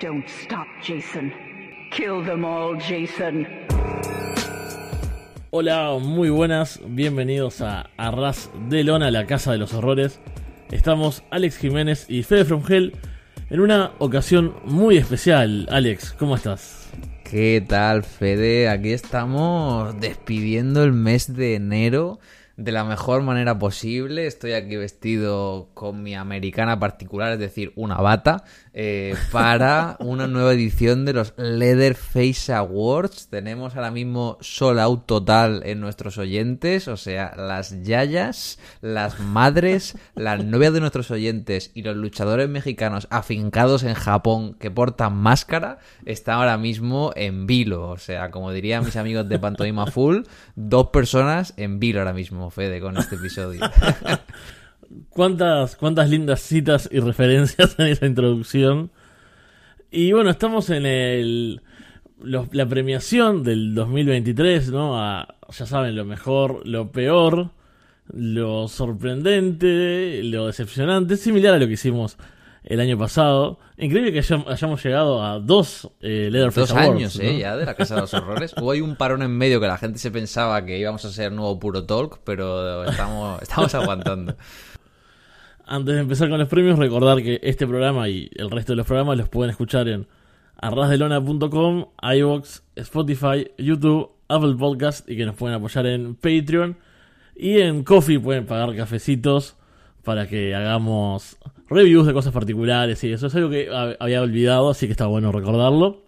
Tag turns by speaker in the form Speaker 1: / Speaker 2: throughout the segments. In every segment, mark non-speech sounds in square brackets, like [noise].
Speaker 1: Don't stop, Jason. Kill them all, Jason.
Speaker 2: Hola, muy buenas, bienvenidos a Arras de Lona, la casa de los horrores. Estamos Alex Jiménez y Fede From Hell en una ocasión muy especial. Alex, ¿cómo estás?
Speaker 3: ¿Qué tal, Fede? Aquí estamos despidiendo el mes de enero de la mejor manera posible. Estoy aquí vestido con mi americana particular, es decir, una bata, eh, para una nueva edición de los Leatherface Awards. Tenemos ahora mismo sold out total en nuestros oyentes, o sea, las yayas, las madres, las novias de nuestros oyentes y los luchadores mexicanos afincados en Japón que portan máscara están ahora mismo en vilo. O sea, como dirían mis amigos de Pantomima Full, dos personas en vilo ahora mismo, Fede, con este episodio. [laughs]
Speaker 2: ¿Cuántas, cuántas lindas citas y referencias en esa introducción. Y bueno, estamos en el la premiación del 2023, ¿no? A, ya saben, lo mejor, lo peor, lo sorprendente, lo decepcionante, similar a lo que hicimos el año pasado. Increíble que hayam- hayamos llegado a dos eh, Leatherface
Speaker 3: Dos
Speaker 2: Awards,
Speaker 3: años, ¿eh? Ya de la Casa de los Horrores. [laughs] Hubo ahí un parón en medio que la gente se pensaba que íbamos a ser nuevo Puro Talk, pero estamos, [laughs] estamos aguantando.
Speaker 2: Antes de empezar con los premios, recordar que este programa y el resto de los programas los pueden escuchar en arrasdelona.com, iVoox, Spotify, YouTube, Apple Podcast y que nos pueden apoyar en Patreon. Y en Coffee pueden pagar cafecitos para que hagamos reviews de cosas particulares y eso es algo que hab- había olvidado, así que está bueno recordarlo.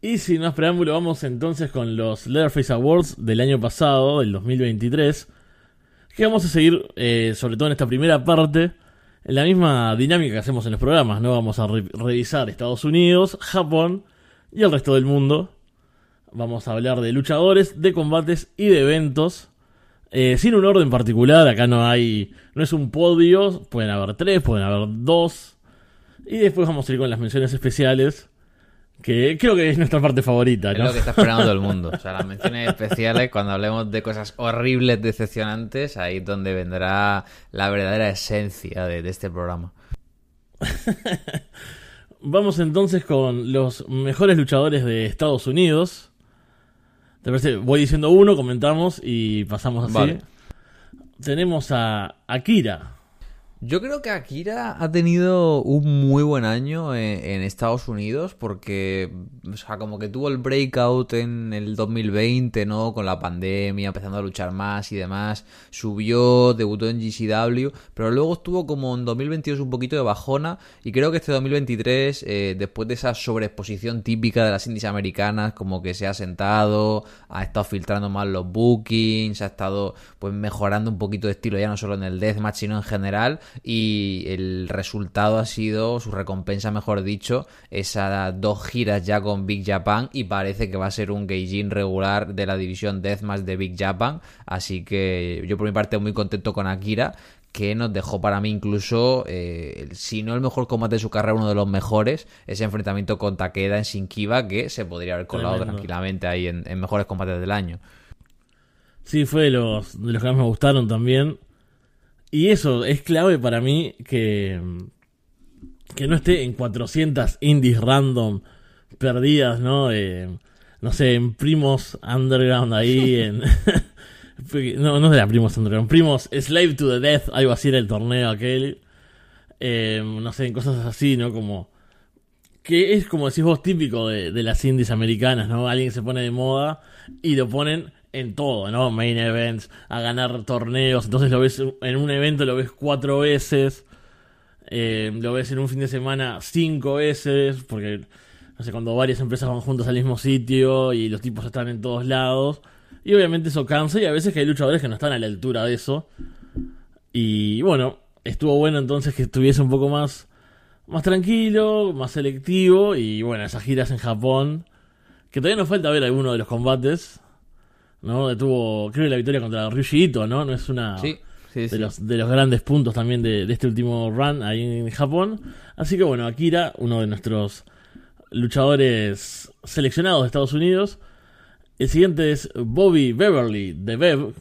Speaker 2: Y sin más preámbulo, vamos entonces con los Leatherface Awards del año pasado, del 2023 que vamos a seguir, eh, sobre todo en esta primera parte, en la misma dinámica que hacemos en los programas, ¿no? Vamos a re- revisar Estados Unidos, Japón y el resto del mundo. Vamos a hablar de luchadores, de combates y de eventos. Eh, sin un orden particular, acá no hay. No es un podio, pueden haber tres, pueden haber dos. Y después vamos a ir con las menciones especiales. Que creo que es nuestra parte favorita,
Speaker 3: Es
Speaker 2: ¿no?
Speaker 3: lo que está esperando todo el mundo. [laughs] O sea, las menciones especiales, cuando hablemos de cosas horribles, decepcionantes, ahí es donde vendrá la verdadera esencia de, de este programa. [laughs]
Speaker 2: Vamos entonces con los mejores luchadores de Estados Unidos. ¿Te parece? Voy diciendo uno, comentamos y pasamos así.
Speaker 3: Vale.
Speaker 2: Tenemos a Akira.
Speaker 3: Yo creo que Akira ha tenido un muy buen año en, en Estados Unidos porque, o sea, como que tuvo el breakout en el 2020, ¿no? Con la pandemia, empezando a luchar más y demás. Subió, debutó en GCW, pero luego estuvo como en 2022 un poquito de bajona y creo que este 2023, eh, después de esa sobreexposición típica de las indies americanas, como que se ha sentado, ha estado filtrando más los bookings, ha estado pues mejorando un poquito de estilo ya no solo en el deathmatch sino en general y el resultado ha sido su recompensa mejor dicho esas dos giras ya con Big Japan y parece que va a ser un Gaijin regular de la división deathmatch de Big Japan así que yo por mi parte muy contento con Akira que nos dejó para mí incluso, eh, si no el mejor combate de su carrera, uno de los mejores, ese enfrentamiento con Takeda en Shinkiba, que se podría haber colado
Speaker 2: Tremendo.
Speaker 3: tranquilamente ahí en, en mejores combates del año.
Speaker 2: Sí, fue de los, de los que más me gustaron también. Y eso es clave para mí que, que no esté en 400 indies random perdidas, ¿no? Eh, no sé, en Primos Underground ahí, [laughs] en... [laughs] no, no era Primos Underground, Primos Slave to the Death, algo así era el torneo aquel. Eh, no sé, en cosas así, ¿no? Como... Que es como decís vos típico de, de las indies americanas, ¿no? Alguien se pone de moda y lo ponen en todo, ¿no? Main events, a ganar torneos, entonces lo ves en un evento, lo ves cuatro veces, eh, lo ves en un fin de semana cinco veces, porque, no sé, cuando varias empresas van juntas al mismo sitio y los tipos están en todos lados, y obviamente eso cansa y a veces que hay luchadores que no están a la altura de eso, y bueno, estuvo bueno entonces que estuviese un poco más, más tranquilo, más selectivo, y bueno, esas giras en Japón, que todavía nos falta ver alguno de los combates, ¿no? Tuvo, creo que la victoria contra Ryuji Ito, ¿no? No es una
Speaker 3: Sí, sí,
Speaker 2: de
Speaker 3: sí.
Speaker 2: los, de los grandes puntos también de, de este último run ahí en Japón. Así que bueno, Akira, uno de nuestros luchadores seleccionados de Estados Unidos. El siguiente es Bobby Beverly de Bev,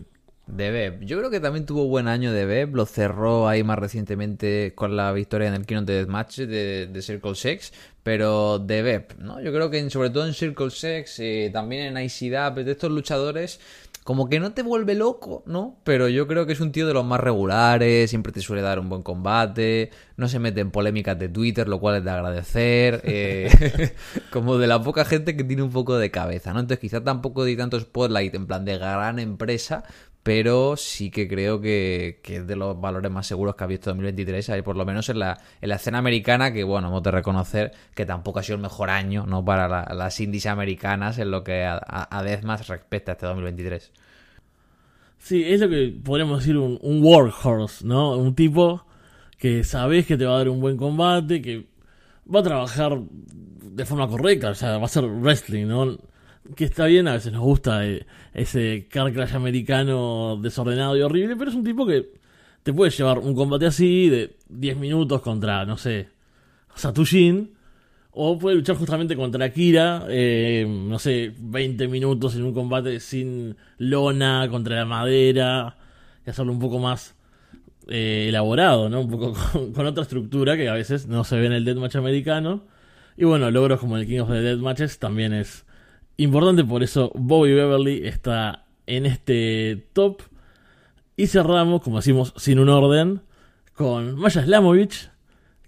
Speaker 3: De Beb. Yo creo que también tuvo buen año de Beb. Lo cerró ahí más recientemente con la victoria en el King of the Deathmatch de, de Circle Sex. Pero de Beb, ¿no? Yo creo que sobre todo en Circle Sex, eh, también en ICDAP, de estos luchadores, como que no te vuelve loco, ¿no? Pero yo creo que es un tío de los más regulares, siempre te suele dar un buen combate, no se mete en polémicas de Twitter, lo cual es de agradecer, eh, [laughs] como de la poca gente que tiene un poco de cabeza, ¿no? Entonces quizá tampoco di tanto spotlight en plan de gran empresa, pero sí que creo que, es de los valores más seguros que ha visto 2023, ahí por lo menos en la, en la escena americana, que bueno, hemos de reconocer que tampoco ha sido el mejor año no para la, las indies americanas en lo que a, a, a respecta a este 2023.
Speaker 2: Sí, es lo que podríamos decir un, un workhorse, ¿no? Un tipo que sabes que te va a dar un buen combate, que va a trabajar de forma correcta, o sea, va a ser wrestling, ¿no? Que está bien, a veces nos gusta eh, ese car crash americano desordenado y horrible, pero es un tipo que te puede llevar un combate así de 10 minutos contra, no sé, Satushin, o puede luchar justamente contra Akira, eh, no sé, 20 minutos en un combate sin lona, contra la madera, y hacerlo un poco más eh, elaborado, ¿no? Un poco [laughs] con, con, otra estructura que a veces no se ve en el deathmatch americano. Y bueno, logros como el King of the Deathmatches también es importante, por eso Bobby Beverly está en este top. Y cerramos, como decimos, sin un orden, con Maya Slamovich,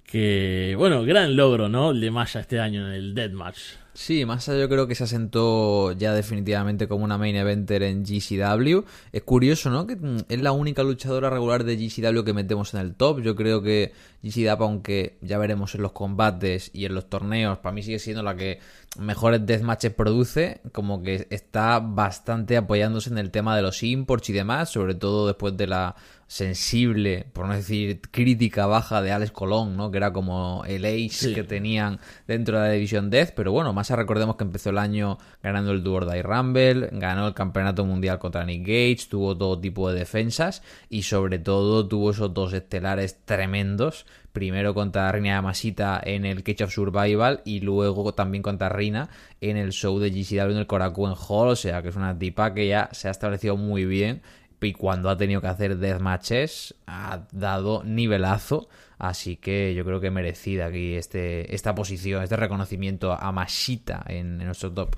Speaker 2: que, bueno, gran logro, ¿no? El de Maya este año en el Deathmatch.
Speaker 3: Sí, Massa yo creo que se asentó ya definitivamente como una main eventer en GCW. Es curioso, ¿no? Que es la única luchadora regular de GCW que metemos en el top. Yo creo que GCW, aunque ya veremos en los combates y en los torneos, para mí sigue siendo la que mejores deathmatches produce. Como que está bastante apoyándose en el tema de los imports y demás, sobre todo después de la sensible, por no decir crítica baja de Alex Colón, ¿no? Que era como el ace sí. que tenían dentro de la división Death, pero bueno, más recordemos que empezó el año ganando el Duo Die Rumble, ganó el campeonato mundial contra Nick Gage, tuvo todo tipo de defensas y sobre todo tuvo esos dos estelares tremendos. Primero contra Rina Yamashita en el Cage of Survival y luego también contra Rina en el show de GCW en el Korakuen Hall. O sea que es una tipa que ya se ha establecido muy bien y cuando ha tenido que hacer deathmatches ha dado nivelazo. Así que yo creo que merecida aquí este, esta posición, este reconocimiento a Mashita en, en, nuestro top.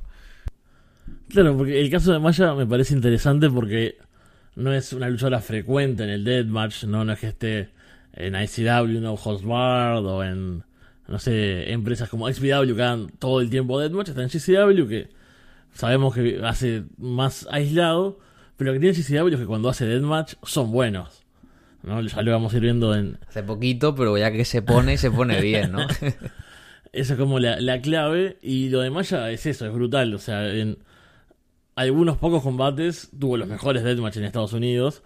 Speaker 2: Claro, porque el caso de Maya me parece interesante porque no es una luchadora frecuente en el deathmatch, no, no es que esté en ICW, no Hostbard o en, no sé, empresas como XPW que hagan todo el tiempo deathmatch, está en GCW que sabemos que hace más aislado, pero lo que tiene GCW es que cuando hace deathmatch son buenos. ¿no? Ya lo vamos a ir viendo en...
Speaker 3: Hace poquito, pero ya que se pone, se pone bien, ¿no? [laughs]
Speaker 2: Esa es como la, la, clave. Y lo de Maya es eso, es brutal. O sea, en algunos pocos combates tuvo los mejores deathmatch en Estados Unidos.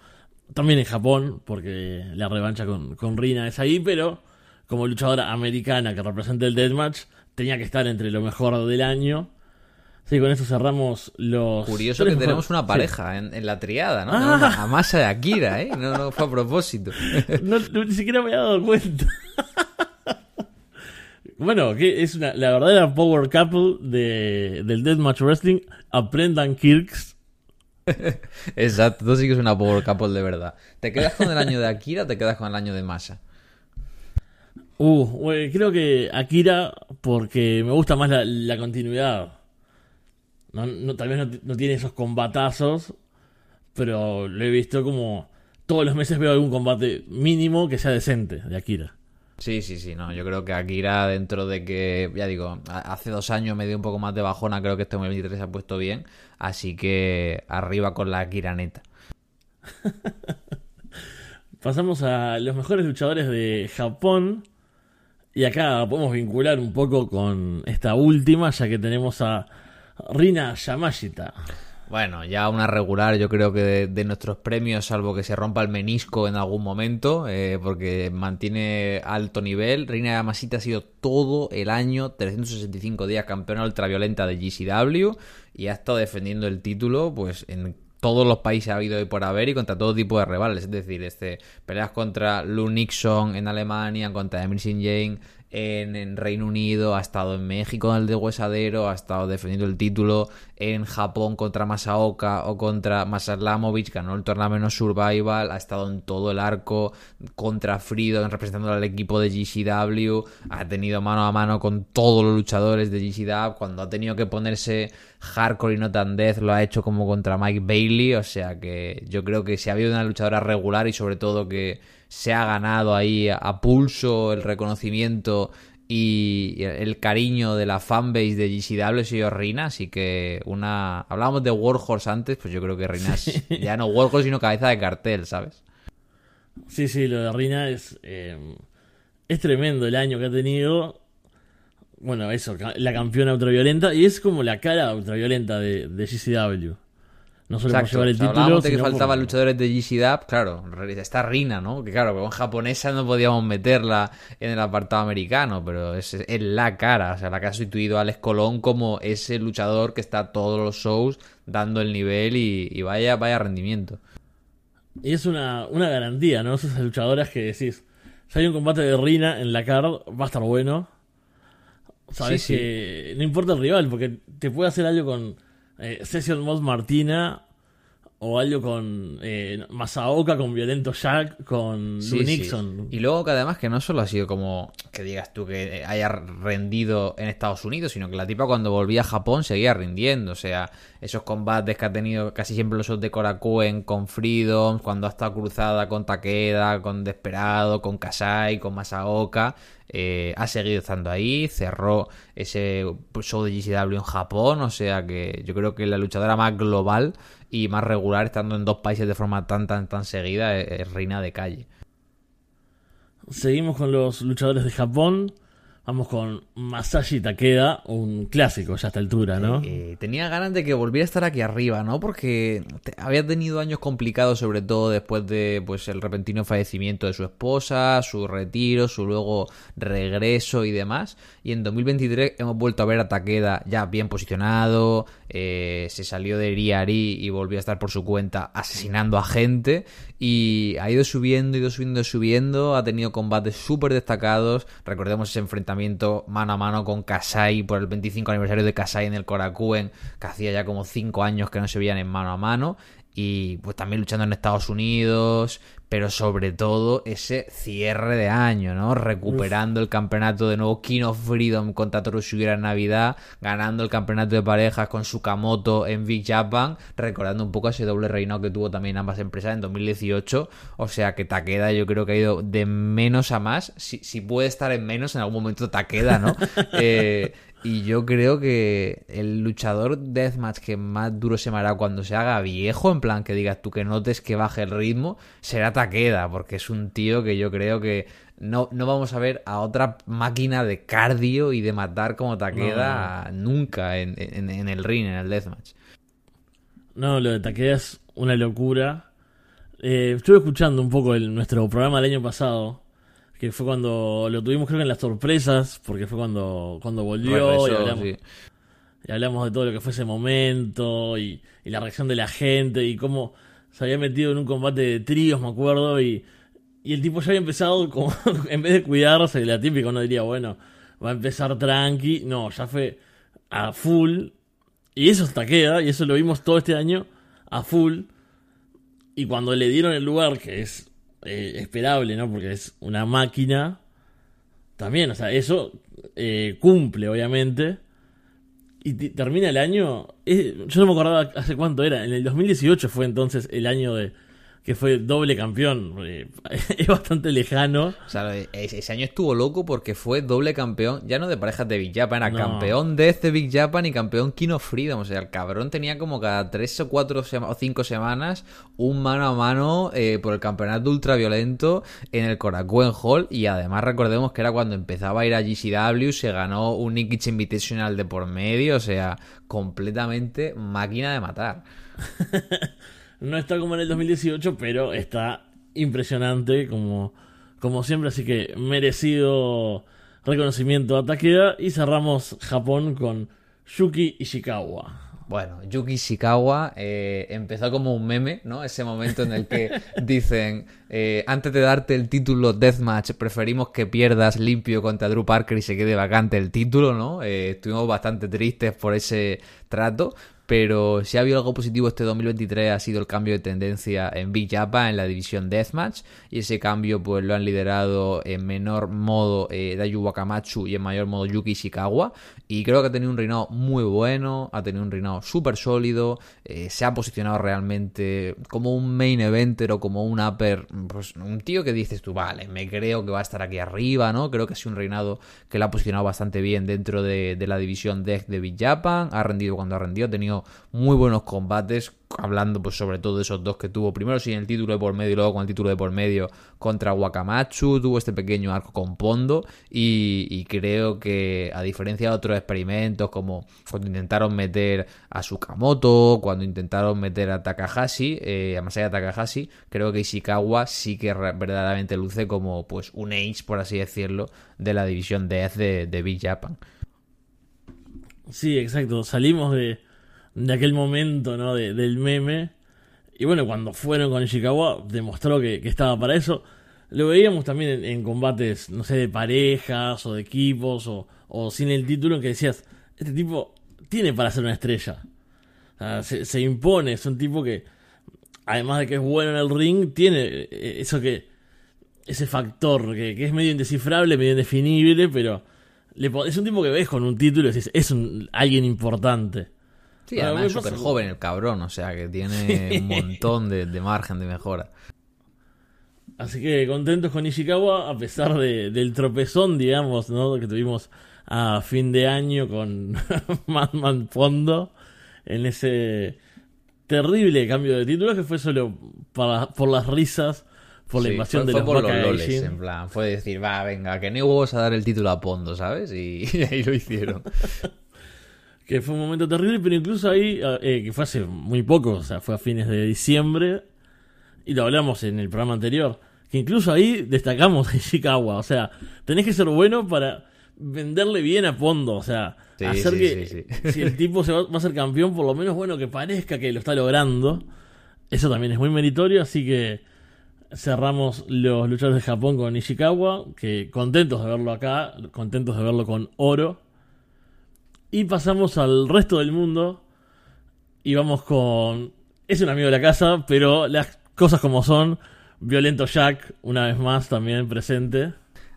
Speaker 2: También en Japón, porque la revancha con, con Rina es ahí, pero como luchadora americana que representa el deathmatch, tenía que estar entre lo mejor del año. Sí, con eso cerramos los.
Speaker 3: Curioso que tenemos una pareja sí. en, en, la triada, ¿no? Ah. A Masa de Akira, ¿eh? No, no fue a propósito. [laughs]
Speaker 2: no, ni siquiera me había dado cuenta. bueno, que es una, la verdadera power couple de, del Deathmatch Wrestling. Aprendan Kirks. [laughs]
Speaker 3: Exacto, tú sí que es una power couple de verdad. ¿Te quedas con el año de Akira o te quedas con el año de Masa?
Speaker 2: Uh, creo que Akira porque me gusta más la, la continuidad. No, no, tal vez no, no, tiene esos combatazos, pero lo he visto como todos los meses veo algún combate mínimo que sea decente de Akira.
Speaker 3: Sí, sí, sí, no, yo creo que Akira dentro de que, ya digo, hace dos años me dio un poco más de bajona, creo que este 2023 se ha puesto bien, así que arriba con la Akira neta. [laughs]
Speaker 2: Pasamos a los mejores luchadores de Japón. Y acá podemos vincular un poco con esta última, ya que tenemos a Rina Yamashita.
Speaker 3: Bueno, ya una regular, yo creo que de, de, nuestros premios, salvo que se rompa el menisco en algún momento, eh, porque mantiene alto nivel. Reina Yamashita ha sido todo el año, 365 días campeona ultraviolenta de GCW y ha estado defendiendo el título, pues en todos los países ha habido y por haber y contra todo tipo de rivales. Es decir, este, peleas contra Lou Nixon en Alemania, contra Emerson Jane en, en Reino Unido, ha estado en México en el de Huesadero, ha estado defendiendo el título en Japón contra Masaoka o contra Masaslamovic, ganó el torneo Survival, ha estado en todo el arco contra Freedom representando al equipo de GCW, ha tenido mano a mano con todos los luchadores de GCW, cuando ha tenido que ponerse hardcore y no tan death lo ha hecho como contra Mike Bailey, o sea que yo creo que si ha habido una luchadora regular y sobre todo que se ha ganado ahí a pulso el reconocimiento y el cariño de la fanbase de GCW ha sido Rina, así que una... Hablábamos de Warhorse antes, pues yo creo que Rina es ya no Warhorse sino cabeza de cartel, ¿sabes?
Speaker 2: Sí, sí, lo de Rina es... Eh, es tremendo el año que ha tenido. Bueno, eso, la campeona ultraviolenta. Y es como la cara ultraviolenta de, de GCW.
Speaker 3: No solo por llevar el título. de que faltaban luchadores de GCW, claro, está Rina, ¿no? Que claro, con japonesa no podíamos meterla en el apartado americano, pero es, es la cara, o sea, la que ha sustituido a Alex Colón como ese luchador que está todos los shows dando el nivel y, vaya, vaya rendimiento.
Speaker 2: Y es una, una garantía, ¿no? Esas luchadoras que decís, si hay un combate de Rina en la card, va a estar bueno. Sabes que no importa el rival, porque te puede hacer algo con eh, Session Mod Martina o algo con eh, Masaoka, con Violento Jack, con Nixon.
Speaker 3: Y luego que además que no solo ha sido como que digas tú que haya rendido en Estados Unidos, sino que la tipa cuando volvía a Japón seguía rindiendo. O sea, esos combates que ha tenido casi siempre los de Korakuen con Freedom, cuando ha estado cruzada con Takeda, con Desperado, con Kasai, con Masaoka. Eh, ha seguido estando ahí, cerró ese show de GCW en Japón, o sea que yo creo que la luchadora más global y más regular, estando en dos países de forma tan, tan, tan seguida, es, reina de calle.
Speaker 2: Seguimos con los luchadores de Japón. Vamos con Masashi Takeda, un clásico ya a esta altura, ¿no?
Speaker 3: Eh, tenía ganas de que volviera a estar aquí arriba, ¿no? Porque había tenido años complicados, sobre todo después de pues el repentino fallecimiento de su esposa, su retiro, su luego regreso y demás. Y en 2023 hemos vuelto a ver a Takeda ya bien posicionado, eh, se salió de Riari y volvió a estar por su cuenta asesinando a gente. Y ha ido subiendo, ido subiendo, subiendo. Ha tenido combates súper destacados. Recordemos ese enfrentamiento mano a mano con Kasai por el 25 aniversario de Kasai en el Korakuen, que hacía ya como 5 años que no se veían en mano a mano y pues también luchando en Estados Unidos, pero sobre todo ese cierre de año, ¿no? Recuperando el campeonato de nuevo King of Freedom contra Toru en Navidad, ganando el campeonato de parejas con Sukamoto en Big Japan, recordando un poco ese doble reinado que tuvo también ambas empresas en 2018, o sea que Takeda yo creo que ha ido de menos a más, si, si puede estar en menos en algún momento Takeda, ¿no? [laughs] eh, y yo creo que el luchador deathmatch que más duro se me hará cuando se haga viejo, en plan que digas tú que notes que baje el ritmo, será Takeda, porque es un tío que yo creo que no, no vamos a ver a otra máquina de cardio y de matar como Takeda nunca en, el ring, en el deathmatch.
Speaker 2: No, lo de Takeda es una locura. Eh, estuve escuchando un poco el, nuestro programa del año pasado que fue cuando lo tuvimos creo que en las sorpresas, porque fue cuando, cuando volvió y, hablamos, de todo lo que fue ese momento y, la reacción de la gente y cómo se había metido en un combate de tríos, me acuerdo, y, y el tipo ya había empezado como, [laughs] en vez de cuidarse, la típica uno diría, bueno, va a empezar tranqui, no, ya fue a full, y eso hasta queda, y eso lo vimos todo este año, a full, y cuando le dieron el lugar, que es eh, esperable, ¿no? Porque es una máquina. También, o sea, eso eh, cumple, obviamente. Y termina el año. yo no me acordaba hace cuánto era. En el 2018 fue entonces el año de, que fue doble campeón. Eh, [laughs] es bastante lejano.
Speaker 3: O sea, ese año estuvo loco porque fue doble campeón, ya no de parejas de Big Japan, era campeón de este Big Japan y campeón King of Freedom. O sea, el cabrón tenía como cada tres o cuatro o cinco semanas un mano a mano eh, por el campeonato ultraviolento en el Korakuen Hall. Y además recordemos que era cuando empezaba a ir a GCW, se ganó un Nikichi Invitational de por medio. O sea, completamente máquina de matar. [laughs]
Speaker 2: No está como en el 2018, pero está impresionante como, como siempre. Así que merecido reconocimiento a Takeda. Y cerramos Japón con Yuki Ishikawa.
Speaker 3: Bueno, Yuki Ishikawa eh, empezó como un meme, ¿no? Ese momento en el que [laughs] dicen, eh, antes de darte el título Deathmatch, preferimos que pierdas limpio contra Drew Parker y se quede vacante el título, ¿no? Eh, estuvimos bastante tristes por ese trato, pero si ha habido algo positivo este 2023 ha sido el cambio de tendencia en Big Japan, en la división Deathmatch, y ese cambio pues lo han liderado en menor modo eh, Dayu Wakamatsu y en mayor modo Yuki Ishikawa, y creo que ha tenido un reinado muy bueno, ha tenido un reinado súper sólido, eh, se ha posicionado realmente como un main eventer o como un upper, pues un tío que dices tú, vale, me creo que va a estar aquí arriba, ¿no? Creo que ha sido un reinado que lo ha posicionado bastante bien dentro de, la división Death de Big ha rendido cuando ha rendido, ha tenido muy buenos combates, hablando pues sobre todo de esos dos que tuvo, primero sin el título de por medio y luego con el título de por medio contra Wakamatsu, tuvo este pequeño arco con Pondo y, creo que a diferencia de otros experimentos como cuando intentaron meter a Sukamoto, cuando intentaron meter a Takahashi, eh, a Masaya Takahashi, creo que Ishikawa sí que verdaderamente luce como pues un ace, por así decirlo, de la división de de, de Big Japan.
Speaker 2: Sí, exacto. Salimos de, de aquel momento, ¿no? De, del meme. Y bueno, cuando fueron con Ishikawa, demostró que, que estaba para eso. Lo veíamos también en, combates, no sé, de parejas o de equipos o, o, sin el título, en que decías, este tipo tiene para ser una estrella. Se, impone, es un tipo que, además de que es bueno en el ring, tiene eso que, ese factor que, que es medio indescifrable, medio indefinible, pero le, es un tipo que ves con un título y decís, es un, alguien importante.
Speaker 3: Sí, además es súper joven el cabrón, o sea que tiene un montón de, de, margen de mejora.
Speaker 2: Así que contentos con Ishikawa, a pesar de, del tropezón, digamos, ¿no? que tuvimos a fin de año con [laughs] Madman Fondo, en ese terrible cambio de título que fue solo para, por las risas, por la
Speaker 3: sí,
Speaker 2: invasión
Speaker 3: fue,
Speaker 2: de
Speaker 3: fue
Speaker 2: los
Speaker 3: por los loles, en plan, fue decir, va, venga, que no vamos a dar el título a Pondo, ¿sabes? Y, [laughs] y ahí lo hicieron.
Speaker 2: Que fue un momento terrible, pero incluso ahí, eh, que fue hace muy poco, o sea, fue a fines de diciembre, y lo hablamos en el programa anterior, que incluso ahí destacamos a Ishikawa, o sea, tenés que ser bueno para venderle bien a Pondo, o sea,
Speaker 3: Sí,
Speaker 2: hacer
Speaker 3: sí,
Speaker 2: que
Speaker 3: sí. [laughs]
Speaker 2: si el tipo se va, va a ser campeón, por lo menos bueno que parezca que lo está logrando, eso también es muy meritorio, así que cerramos los luchadores de Japón con Ishikawa, que contentos de verlo acá, contentos de verlo con oro. Y pasamos al resto del mundo. Y vamos con. Es un amigo de la casa, pero las cosas como son. Violento Jack, una vez más, también presente.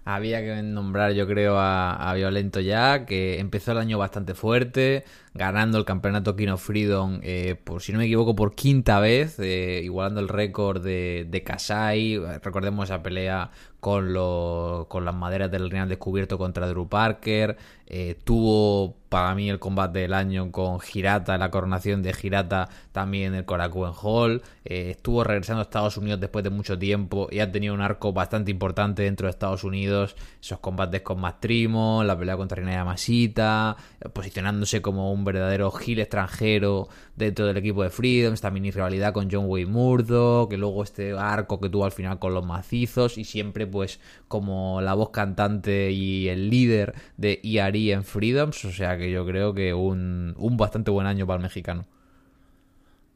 Speaker 3: Había que nombrar, yo creo, a, Violento ya, que empezó el año bastante fuerte, ganando el campeonato King of Freedom, eh, por si no me equivoco, por quinta vez, eh, igualando el récord de, de Kasai. Recordemos esa pelea con, lo, con las maderas del Real descubierto contra Drew Parker. Eh, tuvo para mí el combate del año con Hirata, la coronación de Hirata también en el Korakuen Hall. Eh, estuvo regresando a Estados Unidos después de mucho tiempo y ha tenido un arco bastante importante dentro de Estados Unidos. Esos combates con Mastrimo, la pelea contra Rina Yamashita, posicionándose como un verdadero heel extranjero dentro del equipo de Freedom, esta mini rivalidad con John Wayne Murdo, que luego este arco que tuvo al final con los macizos y siempre pues como la voz cantante y el líder de IRI en Freedoms, o sea que yo creo que un, un bastante buen año para el mexicano.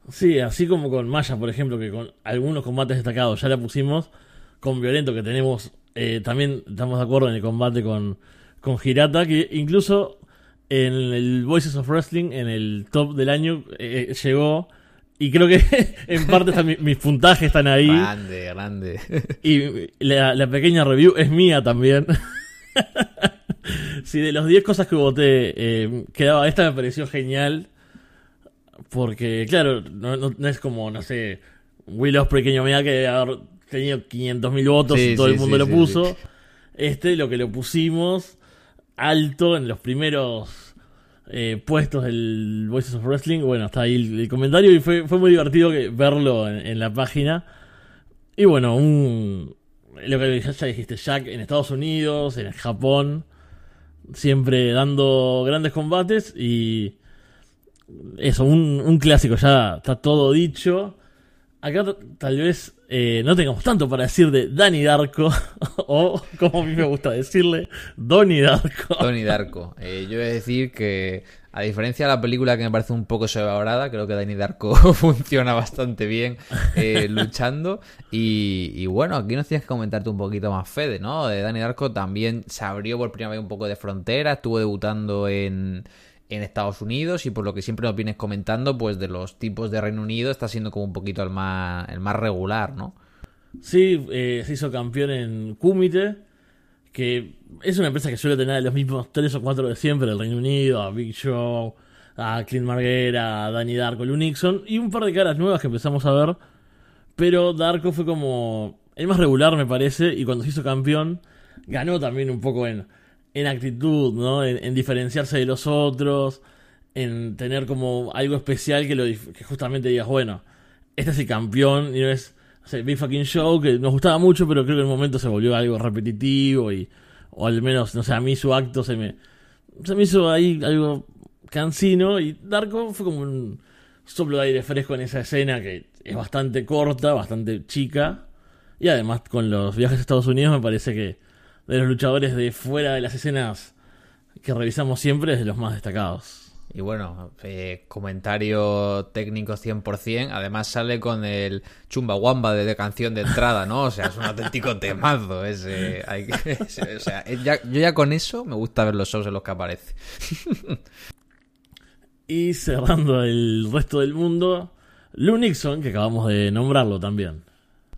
Speaker 2: Sí, así como con Maya, por ejemplo, que con algunos combates destacados ya la pusimos, con Violento que tenemos, eh, también estamos de acuerdo en el combate con, con Hirata, que incluso en el Voices of Wrestling, en el top del año, eh, llegó. Y creo que [laughs] en parte están, mis, mis, puntajes están ahí.
Speaker 3: Grande, grande.
Speaker 2: Y la, la pequeña review es mía también. si de los 10 cosas que voté eh, quedaba esta, me pareció genial. Porque, claro, no, no, no es como, no sé, Will Ospreay que me que debe haber tenido 500.000 votos sí, y todo sí, el mundo lo puso. Este, lo que lo pusimos alto en los primeros eh, puestos del Voices of Wrestling. Bueno, está ahí el, comentario y fue, fue muy divertido verlo en, la página. Y bueno, un. Lo que ya dijiste, Jack en Estados Unidos, en Japón, siempre dando grandes combates y. Eso, un clásico, ya está todo dicho. Acá tal vez eh, no tengamos tanto para decir de Danny Darko, [laughs] o como a mí me gusta decirle, Donnie Darko.
Speaker 3: Donnie Darko. Eh, yo voy a decir que, a diferencia de la película que me parece un poco sobrevalorada, creo que Danny Darko [laughs] funciona bastante bien eh, [laughs] luchando. Y, y, bueno, aquí nos tienes que comentarte un poquito más, Fede, ¿no? De Danny Darko también se abrió por primera vez un poco de frontera, estuvo debutando en en Estados Unidos y por lo que siempre nos vienes comentando, pues de los tipos de Reino Unido está siendo como un poquito el más, el más regular, ¿no?
Speaker 2: Sí, eh, se hizo campeón en Kumite, que es una empresa que suele tener los mismos tres o cuatro de siempre, el Reino Unido, a Big Show, a Clint Marguera, a Danny Darko, Lou Nixon, y un par de caras nuevas que empezamos a ver, pero Darko fue como el más regular me parece, y cuando se hizo campeón, ganó también un poco en en actitud, ¿no? En, diferenciarse de los otros, en tener como algo especial que, lo, que justamente digas, bueno, este es el campeón y no es o Big Fucking Show, que nos gustaba mucho, pero creo que en un momento se volvió algo repetitivo y, o al menos, no sé, a mí su acto se me, se me hizo ahí algo cansino y Darko fue como un soplo de aire fresco en esa escena que es bastante corta, bastante chica y además con los viajes a Estados Unidos me parece que de los luchadores de fuera de las escenas que revisamos siempre es de los más destacados.
Speaker 3: Y bueno, eh, comentario técnico 100%. Además sale con el Chumbawamba de, de canción de entrada, ¿no? O sea, es un auténtico [laughs] temazo. Ese, o sea, yo ya con eso me gusta ver los shows en los que aparece. [laughs]
Speaker 2: y cerrando el resto del mundo, Lou Nixon, que acabamos de nombrarlo también.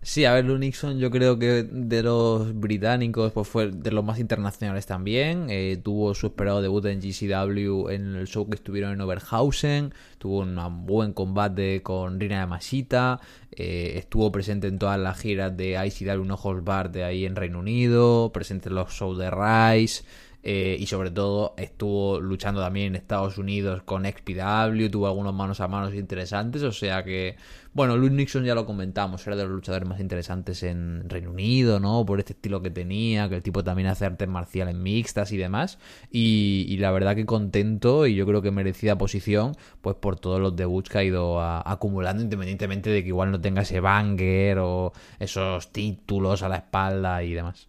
Speaker 3: Sí, a ver, Lou Nixon yo creo que de los británicos pues fue de los más internacionales también. Eh, tuvo su esperado debut en GCW en el show que estuvieron en Overhausen. Tuvo un buen combate con Rina Yamashita. Eh, estuvo presente en todas las giras de ICW No Holds Bar de ahí en Reino Unido. Presente en los shows de Rise. Eh, y sobre todo estuvo luchando también en Estados Unidos con XPW, tuvo algunos manos a manos interesantes, o sea que, bueno, Luke Nixon ya lo comentamos, era de los luchadores más interesantes en Reino Unido, ¿no? Por este estilo que tenía, que el tipo también hace artes marciales mixtas y demás, y, la verdad que contento y yo creo que merecida posición, pues por todos los debuts que ha ido acumulando, independientemente de que igual no tenga ese banger o esos títulos a la espalda y demás.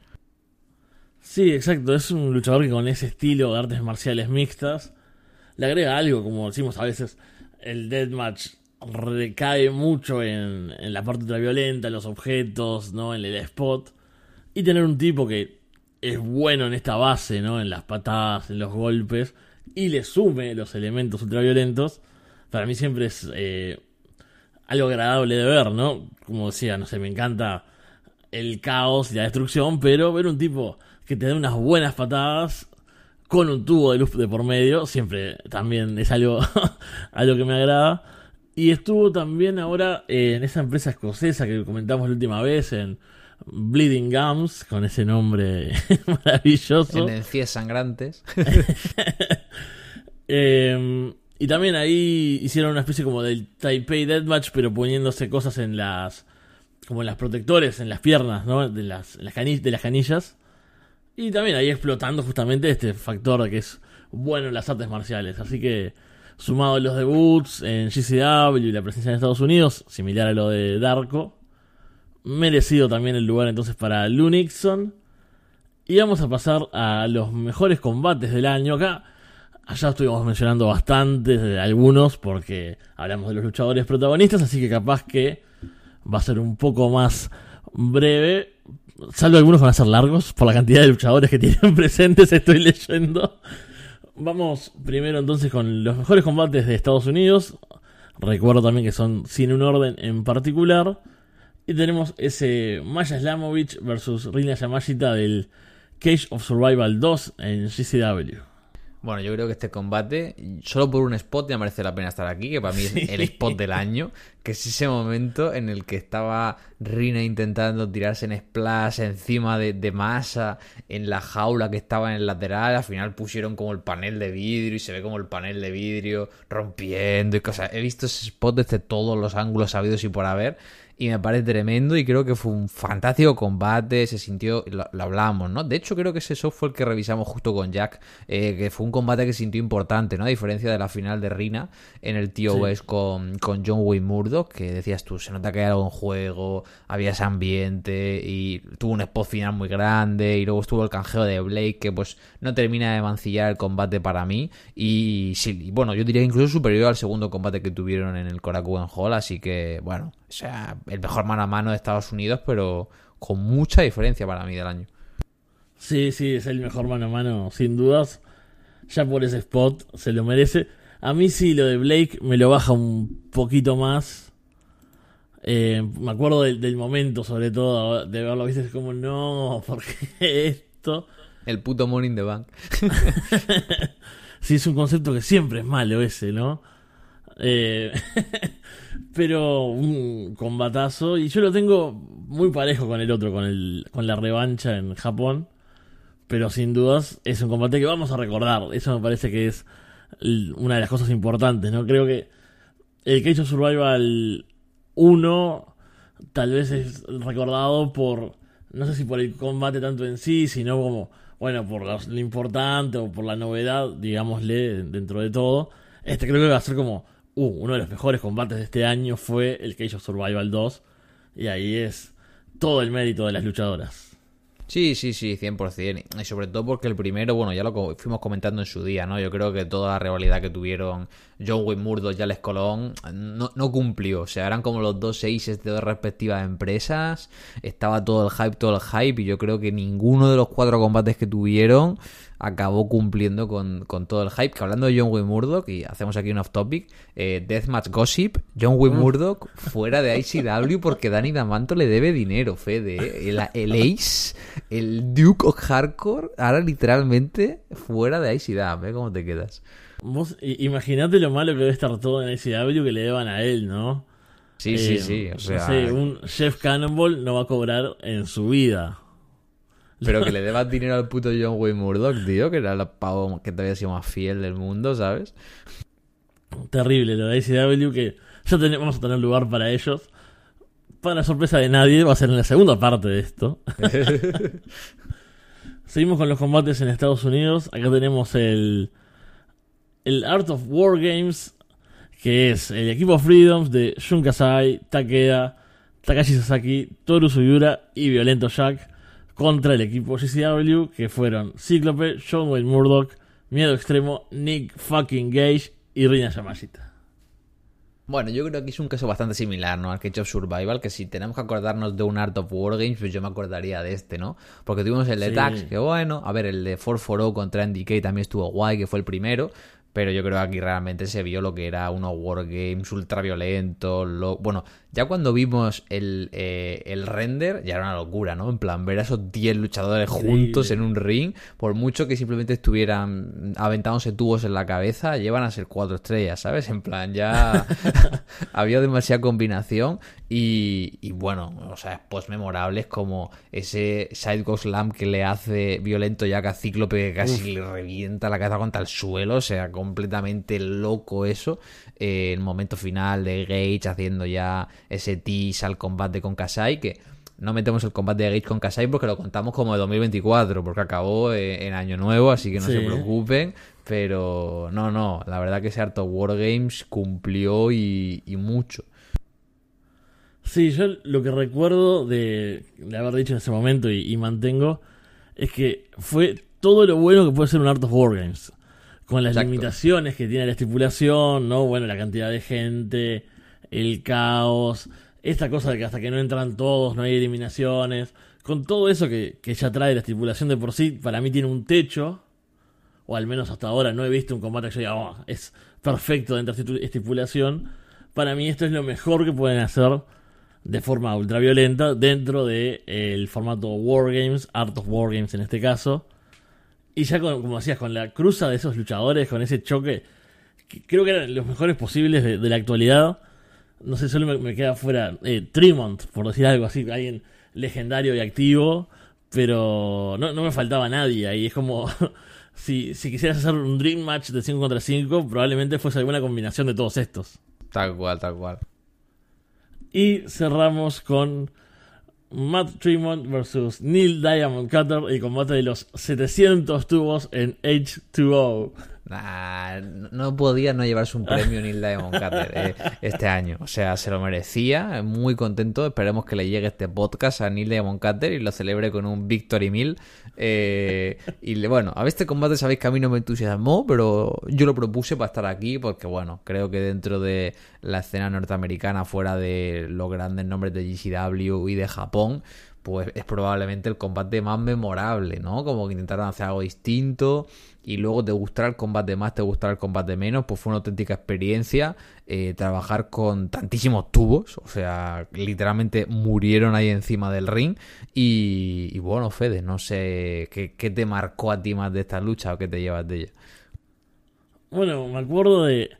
Speaker 2: Sí, exacto. Es un luchador que con ese estilo de artes marciales mixtas le agrega algo, como decimos a veces, el deathmatch recae mucho en, en la parte ultraviolenta, en los objetos, ¿no? En el spot. Y tener un tipo que es bueno en esta base, ¿no? En las patadas, en los golpes, y le sume los elementos ultraviolentos, para mí siempre es eh, algo agradable de ver, ¿no? Como decía, no sé, me encanta el caos y la destrucción, pero ver un tipo que te da unas buenas patadas con un tubo de luz de por medio, siempre también es algo, [laughs] algo que me agrada. Y estuvo también ahora en esa empresa escocesa que comentamos la última vez, en Bleeding Gums, con ese nombre [laughs] maravilloso.
Speaker 3: En encías sangrantes. [laughs]
Speaker 2: Em, y también ahí hicieron una especie como del Taipei Deathmatch, pero poniéndose cosas en las. como en las protectores, en las piernas, ¿no? De las, las, de las canillas. Y también ahí explotando justamente este factor que es bueno en las artes marciales. Así que sumado a los debuts en GCW y la presencia en Estados Unidos, similar a lo de Darko, merecido también el lugar entonces para Lou Nixon. Y vamos a pasar a los mejores combates del año. Acá, allá estuvimos mencionando bastantes, algunos, porque hablamos de los luchadores protagonistas, así que capaz que va a ser un poco más breve salvo algunos van a ser largos por la cantidad de luchadores que [laughs] tienen presentes, estoy leyendo. Vamos primero entonces con los mejores combates de Estados Unidos. Recuerdo también que son sin un orden en particular. Y tenemos ese Maya Slamovich versus Rina Yamashita del Cage of Survival 2 en GCW.
Speaker 3: Bueno, yo creo que este combate, solo por un spot ya merece la pena estar aquí, que para mí es el spot del año, que es ese momento en el que estaba Rina intentando tirarse en splash encima de, masa, en la jaula que estaba en el lateral, al final pusieron como el panel de vidrio y se ve como el panel de vidrio rompiendo y cosas. He visto ese spot desde todos los ángulos sabidos y por haber. Y me parece tremendo y creo que fue un fantástico combate, se sintió, lo, lo hablamos, ¿no? De hecho creo que ese show fue el que revisamos justo con Jack, eh, que fue un combate que se sintió importante, ¿no? A diferencia de la final de Rina en el TOS con, con John Wayne Murdoch, que decías tú, se nota que hay algo en juego, había ese ambiente y tuvo un spot final muy grande y luego estuvo el canjeo de Blake que pues no termina de mancillar el combate para mí y sí, bueno, yo diría incluso superior al segundo combate que tuvieron en el Korakuen Hall, así que bueno, o sea, el mejor mano a mano de Estados Unidos, pero con mucha diferencia para mí del año.
Speaker 2: Sí, sí, es el mejor mano a mano, sin dudas. Ya por ese spot se lo merece. A mí sí, lo de Blake me lo baja un poquito más. Eh, me acuerdo del, del, momento, sobre todo, de verlo, viste, es como, no, ¿por qué esto?
Speaker 3: El puto Money in the Bank. [laughs]
Speaker 2: sí, es un concepto que siempre es malo ese, ¿no? Eh, [laughs] pero un combatazo. Y yo lo tengo muy parejo con el otro, con, el, con la revancha en Japón. Pero sin dudas es un combate que vamos a recordar. Eso me parece que es una de las cosas importantes, ¿no? Creo que el Cage of Survival 1 tal vez es recordado por, no sé si por el combate tanto en sí, sino como, bueno, por lo importante o por la novedad, digámosle, dentro de todo. Este creo que va a ser como, uh, uno de los mejores combates de este año fue el Cage of Survival 2. Y ahí es todo el mérito de las luchadoras.
Speaker 3: Sí, sí, sí, 100%. Y sobre todo porque el primero, bueno, ya lo fuimos comentando en su día, ¿no? Yo creo que toda la rivalidad que tuvieron John Wayne Murdoch y Alex Colón no, no, cumplió. O sea, eran como los dos seises de dos respectivas empresas. Estaba todo el hype, todo el hype. Y yo creo que ninguno de los cuatro combates que tuvieron acabó cumpliendo con, con, todo el hype. Que hablando de John Wayne Murdoch, y hacemos aquí un off topic, eh, Deathmatch Gossip, John Wayne Murdoch fuera de ICW porque Danny D'Amanto le debe dinero, Fede. ¿eh? El, el, Ace, el Duke of Hardcore, ahora literalmente fuera de ICW. ¿eh? ¿Cómo te quedas?
Speaker 2: Vos imaginate lo malo que debe estar todo en ICW que le deban a él, ¿no?
Speaker 3: Sí, eh, sí, sí. O sea,
Speaker 2: no sé, un Chef Cannonball no va a cobrar en su vida.
Speaker 3: Pero que le debas dinero al puto John Wayne Murdoch, tío, que era el pavo que todavía sido más fiel del mundo, ¿sabes?
Speaker 2: Terrible lo de ICW, que ya tenemos, vamos a tener lugar para ellos. Para sorpresa de nadie, va a ser en la segunda parte de esto. [laughs] Seguimos con los combates en Estados Unidos. Acá tenemos el, el Art of War Games, que es el equipo Freedoms de Shun Kasai, Takeda, Takashi Sasaki, Toru Suyura y Violento Jack contra el equipo GCW, que fueron Cíclope, John Wayne Murdoch, Miedo Extremo, Nick fucking Gage y Rina Yamashita.
Speaker 3: Bueno, yo creo que es un caso bastante similar, ¿no? Al Cage of Survival, que si tenemos que acordarnos de un Art of War Games, pues yo me acordaría de este, ¿no? Porque tuvimos el de
Speaker 2: Sí.
Speaker 3: Tax, que bueno, a ver, el de 440 contra NDK también estuvo guay, que fue el primero, pero yo creo que aquí realmente se vio lo que era unos Wargames ultra violentos, lo... bueno, ya cuando vimos el, eh, el render, ya era una locura, ¿no? En plan, ver a esos 10 luchadores juntos en un ring, por mucho que simplemente estuvieran aventándose tubos en la cabeza, llevan a ser cuatro estrellas, ¿sabes? En plan, ya [laughs] había demasiada combinación y, y bueno, o sea, pues memorables como ese Sidego Slam que le hace violento ya que a Cíclope que casi le revienta la cabeza contra el suelo, o sea, completamente loco eso. Eh, el momento final de Gage haciendo ya ese tease al combate con Kasai que no metemos el combate de Gage con Kasai porque lo contamos como de 2024, porque acabó eh, en Año Nuevo, así que no
Speaker 2: Sí.
Speaker 3: se preocupen. Pero no, no, la verdad que ese Art of Wargames cumplió y, y mucho.
Speaker 2: Sí, yo lo que recuerdo de, de haber dicho en ese momento y, y mantengo es que fue todo lo bueno que puede ser un Art of War Games. Con las
Speaker 3: Exacto.
Speaker 2: limitaciones que tiene la estipulación, ¿no? Bueno, la cantidad de gente, el caos, esta cosa de que hasta que no entran todos no hay eliminaciones. Con todo eso que, que ya trae la estipulación de por sí, para mí tiene un techo. O al menos hasta ahora no he visto un combate que yo diga, "Oh, es perfecto dentro de estipulación. Para mí esto es lo mejor que pueden hacer de forma ultraviolenta dentro del el formato Wargames, Art of Wargames en este caso. Y ya con, como decías, con la cruza de esos luchadores, con ese choque, que creo que eran los mejores posibles de, de la actualidad. No sé, solo me, me queda fuera eh, Tremont, por decir algo así, alguien legendario y activo, pero no, no me faltaba nadie ahí. Es como, [laughs] si, si quisieras hacer un Dream Match de 5 contra 5, probablemente fuese alguna combinación de todos estos.
Speaker 3: Tal cual, tal cual.
Speaker 2: Y cerramos con Matt Tremont versus Neil Diamond Cutter, el combate de los 700 tubos en H2O.
Speaker 3: Nah, no podía no llevarse un premio Neil Diamond Cutter eh, este año. O sea, se lo merecía. Muy contento. Esperemos que le llegue este podcast a Neil Diamond Cutter y lo celebre con un Victory Mill. Eh, y bueno, a este combate sabéis que a mí no me entusiasmó, pero yo lo propuse para estar aquí porque, bueno, creo que dentro de la escena norteamericana, fuera de los grandes nombres de GCW y de Japón, pues es probablemente el combate más memorable, ¿no? Como que intentaron hacer algo distinto y luego te gustará el combate más, te gustará el combate menos, pues fue una auténtica experiencia eh, trabajar con tantísimos tubos, o sea, literalmente murieron ahí encima del ring y, bueno, Fede, no sé ¿qué, ¿qué, te marcó a ti más de esta lucha o qué te llevas de ella.
Speaker 2: Bueno, me acuerdo de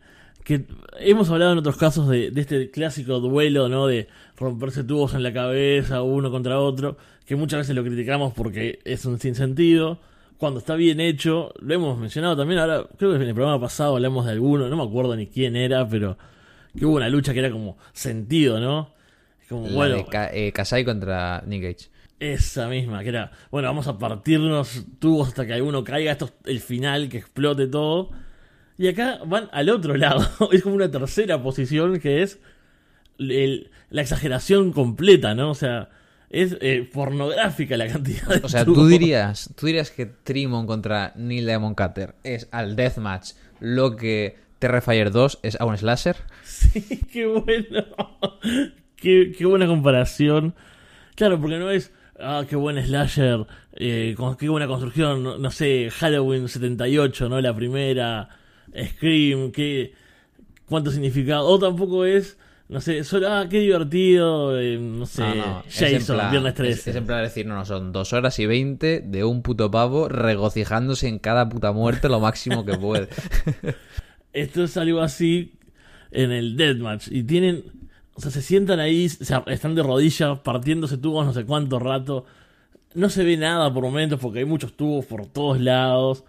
Speaker 2: que hemos hablado en otros casos de, de, este clásico duelo, ¿no? De romperse tubos en la cabeza uno contra otro, que muchas veces lo criticamos porque es un sinsentido. Cuando está bien hecho, lo hemos mencionado también, ahora creo que en el programa pasado hablamos de alguno, no me acuerdo ni quién era, pero que hubo una lucha que era como sentido, ¿no?
Speaker 3: Como, bueno, de eh, Kasai contra Nick Gage.
Speaker 2: Esa misma, que era, bueno, vamos a partirnos tubos hasta que alguno caiga, esto es el final, que explote todo y acá van al otro [laughs] lado. es como una tercera posición que es la exageración completa, ¿no? O sea, es eh, pornográfica la cantidad de
Speaker 3: O sea, tú dirías, tú dirías que Trimon contra Neil Diamond Cutter es al deathmatch lo que Terrifier 2 es a un slasher.
Speaker 2: Sí, [laughs] qué bueno. qué, qué buena comparación. Claro, porque no es ah, qué buen slasher, eh, qué buena construcción, no, no, sé, Halloween 78, ¿no? La primera, Scream, qué, cuánto significado. O tampoco es, no sé, solo, ah, qué divertido, eh, no sé, Jason, Viernes 13.
Speaker 3: Es, es, en plan decir, no, no, son dos horas y veinte de un puto pavo regocijándose en cada puta muerte lo máximo que puede. [laughs]
Speaker 2: Esto es algo así en el Deathmatch. Y tienen, o sea, se sientan ahí, o sea, están de rodillas, partiéndose tubos no sé cuánto rato. No se ve nada por momentos porque hay muchos tubos por todos lados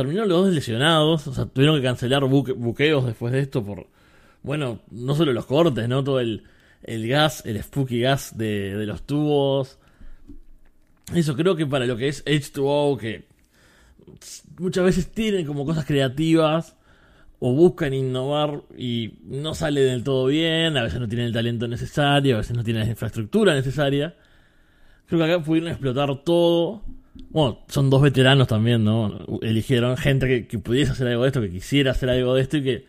Speaker 2: terminaron los dos lesionados, o sea, tuvieron que cancelar buqueos después de esto por, bueno, no solo los cortes, ¿no? Todo el, el gas, el spooky gas de, de, los tubos. Eso creo que para lo que es H2O, que muchas veces tienen como cosas creativas o buscan innovar y no sale del todo bien, a veces no tienen el talento necesario, a veces no tienen la infraestructura necesaria. Creo que acá pudieron explotar todo bueno, son dos veteranos también, ¿no? Eligieron gente que, pudiese hacer algo de esto, que quisiera hacer algo de esto y que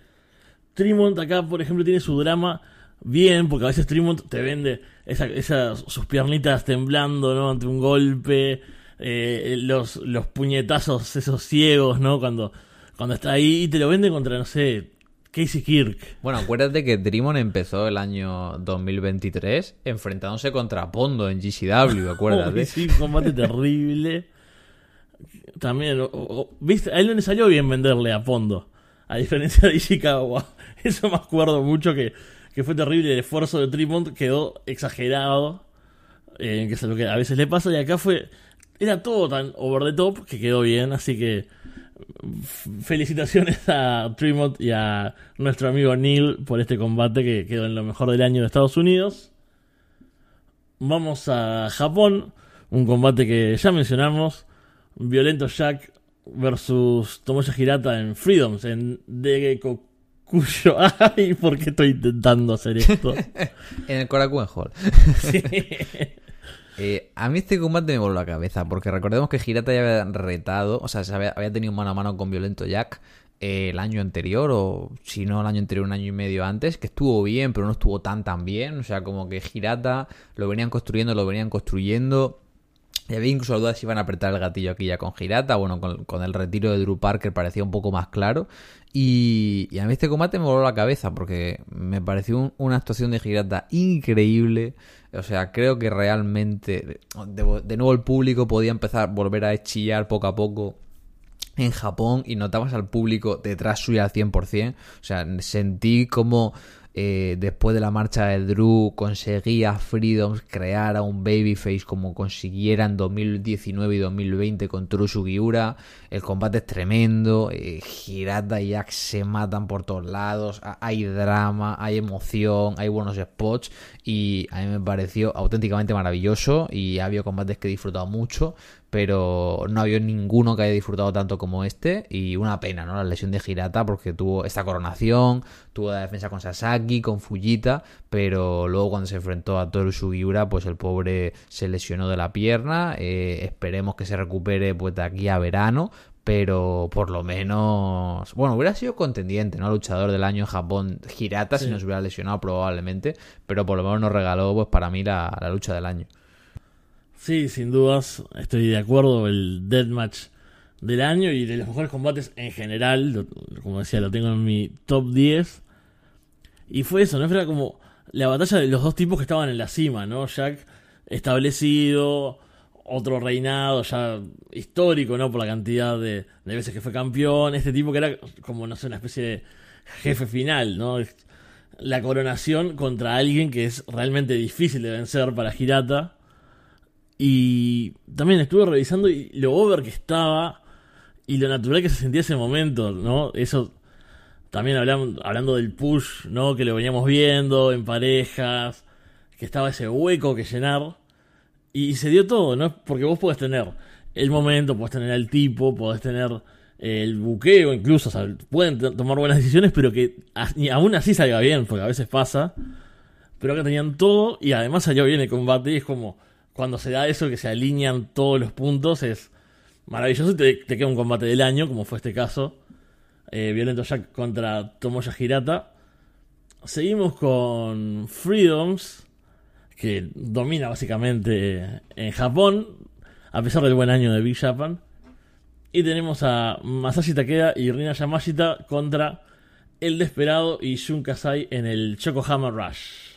Speaker 2: Trimont acá, por ejemplo, tiene su drama bien, porque a veces Trimont te vende esa, sus piernitas temblando, ¿no? Ante un golpe, eh, los, los puñetazos esos ciegos, ¿no? Cuando, cuando está ahí y te lo vende contra, no sé, Casey Kirk.
Speaker 3: Bueno, acuérdate que Dreamon empezó el año 2023 enfrentándose contra Pondo en GCW, [laughs] acuérdate.
Speaker 2: sí, combate terrible. También, viste, a él no le salió bien venderle a Pondo, a diferencia de Ishikawa. [laughs] Eso me acuerdo mucho que, que fue terrible. El esfuerzo de Tremont quedó exagerado, eh, que es lo que a veces le pasa, y acá fue. Era todo tan over the top que quedó bien, así que felicitaciones a Tremont y a nuestro amigo Neil por este combate que quedó en lo mejor del año de Estados Unidos. Vamos a Japón, un combate que ya mencionamos, Violento Jack versus Tomoya Hirata en Freedoms, en [laughs] Ay, ¿por qué estoy intentando hacer esto? [laughs]
Speaker 3: en el Korakuen Hall. sí. [laughs] Eh, a mí este combate me voló la cabeza, porque recordemos que Girata ya había retado, o sea, había, había, tenido mano a mano con Violento Jack eh, el año anterior, o si no el año anterior, un año y medio antes, que estuvo bien, pero no estuvo tan tan bien. O sea, como que Girata lo venían construyendo, lo venían construyendo. Y había incluso dudas si iban a apretar el gatillo aquí ya con Girata. Bueno, con, el retiro de Drew Parker parecía un poco más claro. Y, a mí este combate me voló la cabeza porque me pareció una actuación de Girata increíble. O sea, creo que realmente, de, nuevo el público podía empezar a volver a chillar poco a poco en Japón y notabas al público detrás suya al 100%. O sea, sentí como eh, después de la marcha de Drew conseguía Freedoms crear a un babyface como consiguiera en 2019 y 2020 con True Sugiura. El combate es tremendo, eh, Hirata y Jack se matan por todos lados, hay drama, hay emoción, hay buenos spots y a mí me pareció auténticamente maravilloso y ha habido combates que he disfrutado mucho pero no había ninguno que haya disfrutado tanto como este y una pena, ¿no? La lesión de Hirata porque tuvo esta coronación, tuvo la defensa con Sasaki, con Fujita, pero luego cuando se enfrentó a Toru Sugiura, pues el pobre se lesionó de la pierna, eh, esperemos que se recupere pues de aquí a verano, pero por lo menos, bueno, hubiera sido contendiente, ¿no? Luchador del año en Japón, Hirata, si nos hubiera lesionado probablemente, pero por lo menos nos regaló, pues para mí, la lucha del año.
Speaker 2: Sí, sin dudas, estoy de acuerdo. El deathmatch del año y de los mejores combates en general, como decía, lo tengo en mi top 10. Y fue eso, ¿no? Era como la batalla de los dos tipos que estaban en la cima, ¿no? Jack establecido, otro reinado ya histórico, ¿no? Por la cantidad de, de veces que fue campeón. Este tipo que era como, no sé, una especie de jefe final, ¿no? La coronación contra alguien que es realmente difícil de vencer para Hirata y también estuve revisando y lo over que estaba y lo natural que se sentía ese momento, ¿no? Eso también hablando, hablando del push, ¿no? Que lo veníamos viendo en parejas, que estaba ese hueco que llenar. Y se dio todo, ¿no? Porque vos podés tener el momento, podés tener el tipo, podés tener el buqueo incluso, o sea, pueden tomar buenas decisiones, pero que aún así salga bien, porque a veces pasa. Pero acá tenían todo y además salió bien el combate y es como cuando se da eso, que se alinean todos los puntos, es maravilloso y te, queda un combate del año, como fue este caso. Eh, Violento Jack contra Tomoya Hirata. Seguimos con Freedoms, que domina básicamente en Japón, a pesar del buen año de Big Japan. Y tenemos a Masashi Takeda y Rina Yamashita contra El Desperado y Shun Kasai en el Chokohama Rush.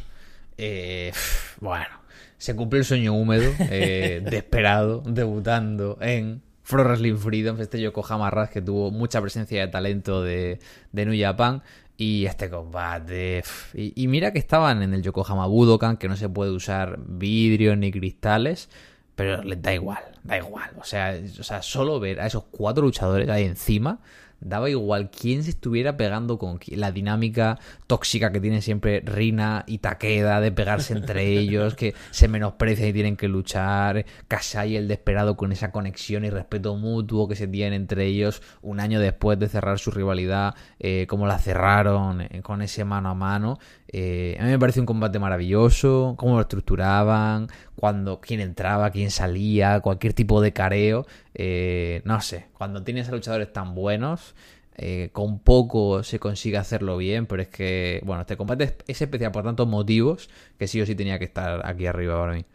Speaker 3: Eh, bueno, se cumplió el sueño húmedo, eh, [laughs] desesperado, debutando en Pro Wrestling Freedom, este Yokohama Rush que tuvo mucha presencia de talento de, de New Japan. Y este combate. Y, mira que estaban en el Yokohama Budokan, que no se puede usar vidrio ni cristales. Pero les da igual, da igual. O sea, o sea, solo ver a esos cuatro luchadores ahí encima daba igual quién se estuviera pegando con la dinámica tóxica que tiene siempre Rina y Takeda de pegarse entre [laughs] ellos, que se menosprecian y tienen que luchar, Kasai el desesperado con esa conexión y respeto mutuo que se tienen entre ellos un año después de cerrar su rivalidad, eh, como la cerraron eh, con ese mano a mano. Eh, a mí me parece un combate maravilloso, cómo lo estructuraban, cuando quién entraba, quién salía, cualquier tipo de careo. Eh, no sé, cuando tienes a luchadores tan buenos, eh, con poco se consigue hacerlo bien, pero es que, bueno, este combate es, especial por tantos motivos que sí o sí tenía que estar aquí arriba para mí.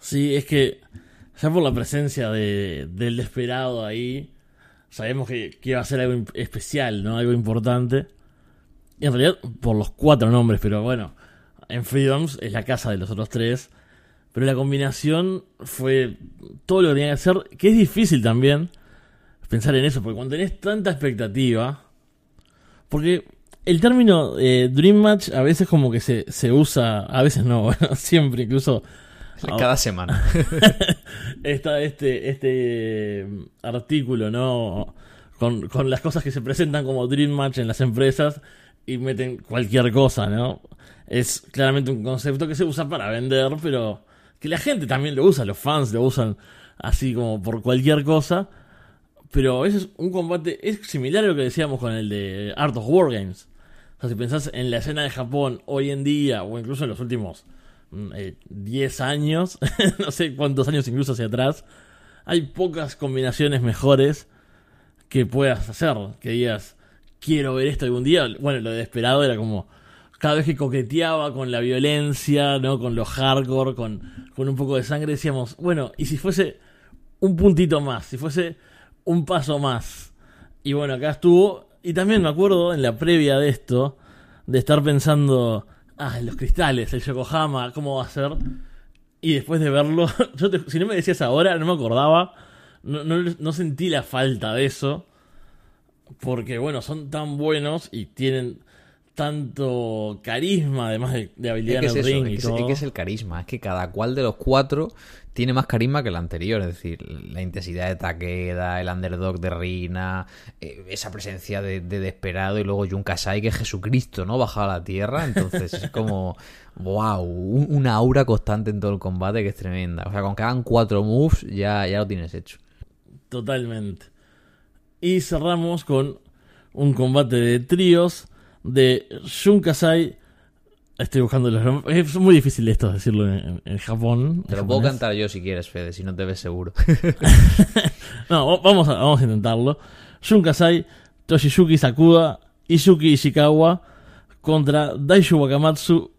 Speaker 2: Sí, es que ya por la presencia de, del desesperado ahí, sabemos que, que iba a ser algo especial, ¿no? Algo importante. Y en realidad, por los cuatro nombres, pero bueno, en Freedoms es la casa de los otros tres. Pero la combinación fue todo lo que tenía que hacer, que es difícil también pensar en eso, porque cuando tenés tanta expectativa, porque el término eh, Dream Match a veces como que se, se usa, a veces no, [laughs] siempre incluso...
Speaker 3: Cada semana. [laughs]
Speaker 2: está este, este artículo, ¿no? Con, con las cosas que se presentan como Dream Match en las empresas y meten cualquier cosa, ¿no? Es claramente un concepto que se usa para vender, pero que la gente también lo usa, los fans lo usan así como por cualquier cosa. Pero eso es un combate, es similar a lo que decíamos con el de Art of War Games. O sea, si pensás en la escena de Japón hoy en día, o incluso en los últimos 10 mm, eh, años, [laughs] no sé cuántos años incluso hacia atrás, hay pocas combinaciones mejores que puedas hacer. Que digas, quiero ver esto algún día. Bueno, lo de Desperado era como cada vez que coqueteaba con la violencia, ¿no? Con lo hardcore, con, con un poco de sangre, decíamos, bueno, y si fuese un puntito más, si fuese un paso más. Y bueno, acá estuvo. Y también me acuerdo en la previa de esto, de estar pensando, ah, los cristales, el Yokohama, ¿cómo va a ser? Y después de verlo, [laughs] yo si no me decías ahora, no me acordaba, no, no sentí la falta de eso. Porque bueno, son tan buenos y tienen tanto carisma, además de, de habilidad
Speaker 3: Es que,
Speaker 2: en
Speaker 3: es,
Speaker 2: el
Speaker 3: eso,
Speaker 2: ring y
Speaker 3: es que es-
Speaker 2: todo.
Speaker 3: es que es el carisma, es que cada cual de los cuatro tiene más carisma que el anterior, es decir, la intensidad de Takeda, el underdog de Rina, eh, esa presencia de, de Desperado y luego Jun Kasai que es Jesucristo, ¿no? Bajado a la tierra, entonces es como, [laughs] wow, un- una aura constante en todo el combate que es tremenda. O sea, con que hagan cuatro moves ya, ya lo tienes hecho.
Speaker 2: Totalmente. Y cerramos con un combate de tríos de Kasai. Estoy buscando los nombres. Es muy difícil esto decirlo en, en Japón.
Speaker 3: Te lo puedo cantar yo si quieres, Fede, si no te ves seguro. [laughs]
Speaker 2: No, va- vamos a, vamos a intentarlo. Shun Kasai, Toshiyuki Sakuda, Izuki Ishikawa contra Daishu Wakamatsu,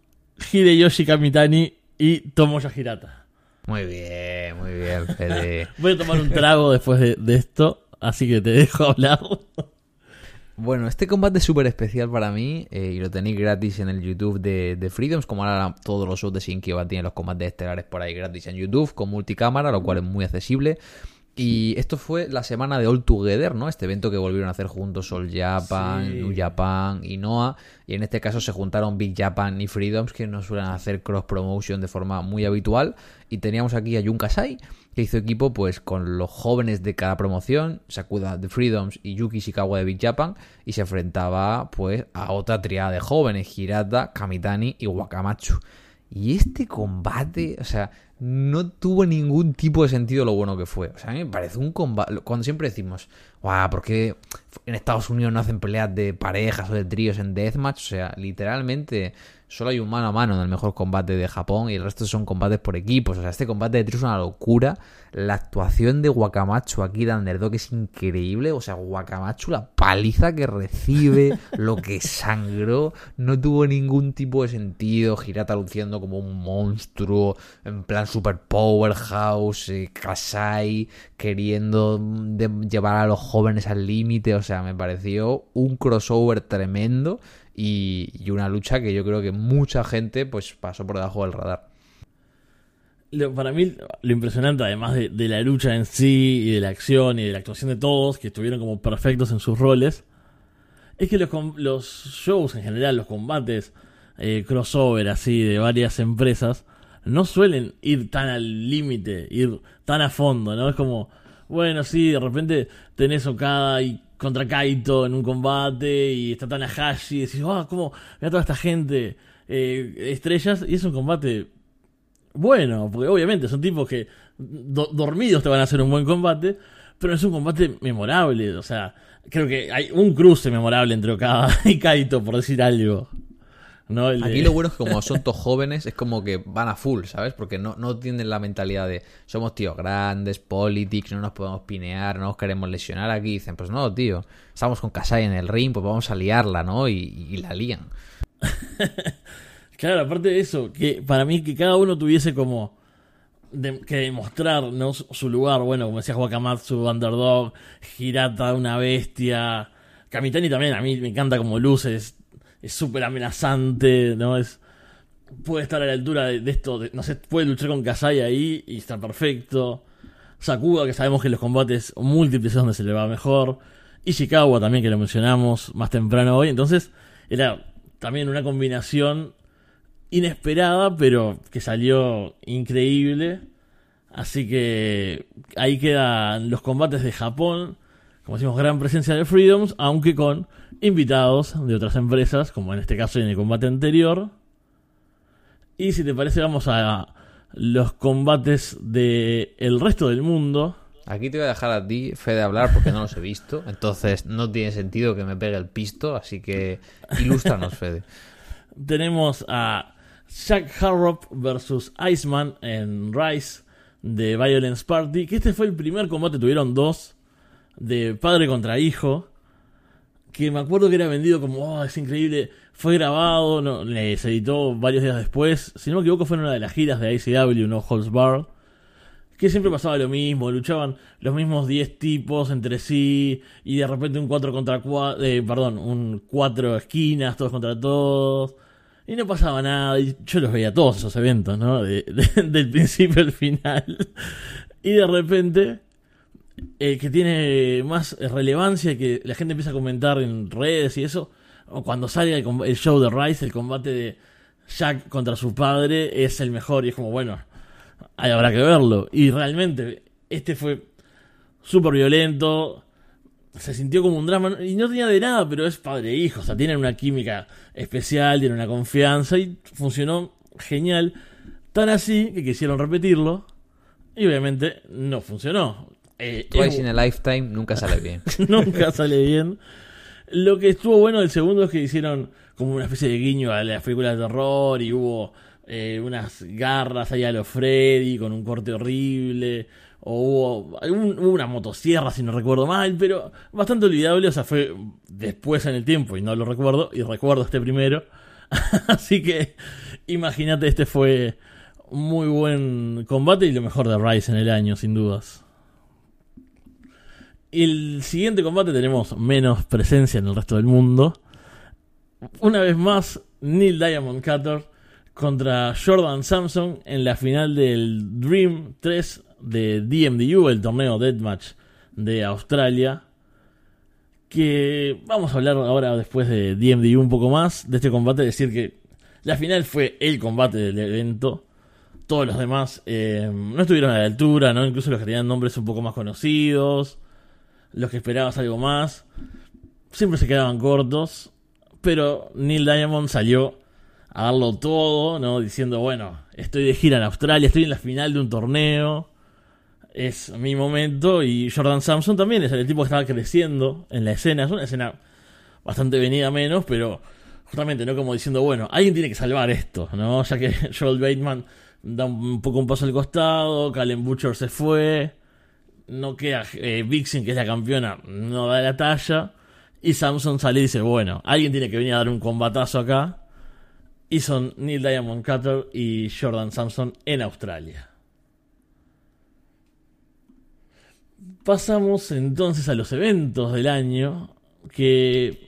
Speaker 2: Hideyoshi Kamitani y Tomoya Hirata.
Speaker 3: Muy bien, muy bien, Fede. [laughs]
Speaker 2: Voy a tomar un trago después de, de esto, así que te dejo hablar.
Speaker 3: Bueno, este combate es súper especial para mí eh, y lo tenéis gratis en el YouTube de, de Freedoms, como ahora todos los shows de Shinkiba tienen los combates estelares por ahí gratis en YouTube con multicámara, lo cual es muy accesible. Y esto fue la semana de All Together, ¿no? Este evento que volvieron a hacer juntos All Japan,
Speaker 2: Sí.
Speaker 3: New Japan y Noah. Y en este caso se juntaron Big Japan y Freedoms, que no suelen hacer cross promotion de forma muy habitual. Y teníamos aquí a Jun Kasai, que hizo equipo pues con los jóvenes de cada promoción, Sakuda de Freedoms y Yuki Shikawa de Big Japan, y se enfrentaba pues a otra triada de jóvenes, Hirata, Kamitani y Wakamatsu. Y este combate, o sea, no tuvo ningún tipo de sentido lo bueno que fue. O sea, me parece un combate. Cuando siempre decimos, guau, ¿por qué en Estados Unidos no hacen peleas de parejas o de tríos en Deathmatch? O sea, literalmente solo hay un mano a mano en el mejor combate de Japón y el resto son combates por equipos. O sea, este combate de tríos es una locura. La actuación de Wakamatsu aquí de Underdog es increíble. O sea, Wakamatsu, la paliza que recibe, [laughs] lo que sangró, no tuvo ningún tipo de sentido. Hirata luciendo como un monstruo, en plan super powerhouse, eh, Kasai queriendo mm, de- llevar a los jóvenes al límite. O sea, me pareció un crossover tremendo y, y una lucha que yo creo que mucha gente pues pasó por debajo del radar.
Speaker 2: Lo- para mí, lo impresionante, además de, la lucha en sí y de la acción y de la actuación de todos, que estuvieron como perfectos en sus roles, es que los, los shows en general, los combates eh, crossover así de varias empresas, no suelen ir tan al límite, ir tan a fondo, ¿no? Es como, bueno, sí, de repente tenés Okada y contra Kaito en un combate y está Tanahashi y decís, ah, ¿cómo? Mira toda esta gente, eh, estrellas, y es un combate bueno, porque obviamente son tipos que do- dormidos te van a hacer un buen combate, pero es un combate memorable. O sea, creo que hay un cruce memorable entre Okada [laughs] y Kaito, por decir algo. ¿No? El de-
Speaker 3: Aquí lo bueno es que como son todos jóvenes, es como que van a full, ¿sabes? Porque no, no tienen la mentalidad de somos tíos grandes, politics, no nos podemos pinear, no nos queremos lesionar. Aquí dicen, pues no, tío, estamos con Kasai en el ring, pues vamos a liarla, ¿no? Y, y la lían. [laughs]
Speaker 2: Claro, aparte de eso, que para mí que cada uno tuviese como de- que demostrar ¿no? su, lugar, bueno, como decía Wakamatsu, Underdog, Hirata, una bestia, Kamitani también, a mí me encanta como luce, es súper amenazante, ¿no? Es, puede estar a la altura de, esto, de- no sé, puede luchar con Kasai ahí y está perfecto. Sakuga, que sabemos que los combates múltiples es donde se le va mejor. Ishikawa también, que lo mencionamos más temprano hoy. Entonces, era también una combinación inesperada, pero que salió increíble. Así que ahí quedan los combates de Japón. Como decimos, gran presencia de Freedoms, aunque con invitados de otras empresas, como en este caso en el combate anterior. Y si te parece, vamos a los combates de el resto del mundo.
Speaker 3: Aquí te voy a dejar a ti, Fede, hablar porque no los he visto. Entonces no tiene sentido que me pegue el pisto, así que ilústranos, Fede.
Speaker 2: Tenemos a Jack Harrop versus Iceman en Rise de Violence Party. Que este fue el primer combate, tuvieron dos de padre contra hijo. Que me acuerdo que era vendido como, oh, es increíble. Fue grabado, no, se editó varios días después. Si no me equivoco, fue en una de las giras de ICW, No Holds Barred. Que siempre pasaba lo mismo, luchaban los mismos 10 tipos entre sí. Y de repente un 4 contra 4, perdón, un 4 esquinas, todos contra todos. Y no pasaba nada, y yo los veía todos esos eventos, ¿no? De- de- [laughs] del principio al final. Y de repente, el que tiene más relevancia que la gente empieza a comentar en redes y eso, cuando sale el, el show de Rice, el combate de Jack contra su padre es el mejor y es como, bueno, ahí habrá que verlo. Y realmente, este fue súper violento, se sintió como un drama y no tenía de nada, pero es padre e hijo, o sea, tienen una química especial, tienen una confianza y funcionó genial. Tan así que quisieron repetirlo y obviamente no funcionó. Eh,
Speaker 3: Twice
Speaker 2: es-
Speaker 3: in a lifetime nunca sale bien. [laughs]
Speaker 2: nunca sale bien. Lo que estuvo bueno del segundo es que hicieron como una especie de guiño a las películas de terror y hubo eh, unas garras ahí a los Freddy con un corte horrible. O hubo, una motosierra, si no recuerdo mal, pero bastante olvidable. O sea, fue después en el tiempo y no lo recuerdo. Y recuerdo este primero. [laughs] Así que imagínate, este fue muy buen combate y lo mejor de Rise en el año, sin dudas. El siguiente combate tenemos menos presencia en el resto del mundo. Una vez más, Neil Diamond Cutter contra Jordan Samson en la final del Dream 3 de DMDU, el torneo Deathmatch de Australia. Que vamos a hablar ahora después de DMDU un poco más de este combate. Decir que la final fue el combate del evento. Todos los demás eh, no estuvieron a la altura, ¿no? Incluso los que tenían nombres un poco más conocidos los que esperabas algo más, siempre se quedaban cortos, pero Neil Diamond salió a darlo todo, ¿no? Diciendo, bueno, estoy de gira en Australia, estoy en la final de un torneo, es mi momento, y Jordan Samson también es el tipo que estaba creciendo en la escena, es una escena bastante venida menos, pero justamente, ¿no? Como diciendo, bueno, alguien tiene que salvar esto, ¿no? Ya que [laughs] Joel Bateman da un poco un paso al costado, Calen Butcher se fue, no queda eh, Vixen, que es la campeona, no da la talla. Y Samson sale y dice, bueno, alguien tiene que venir a dar un combatazo acá. Y son Neil Diamond Cutter y Jordan Samson en Australia. Pasamos entonces a los eventos del año. Que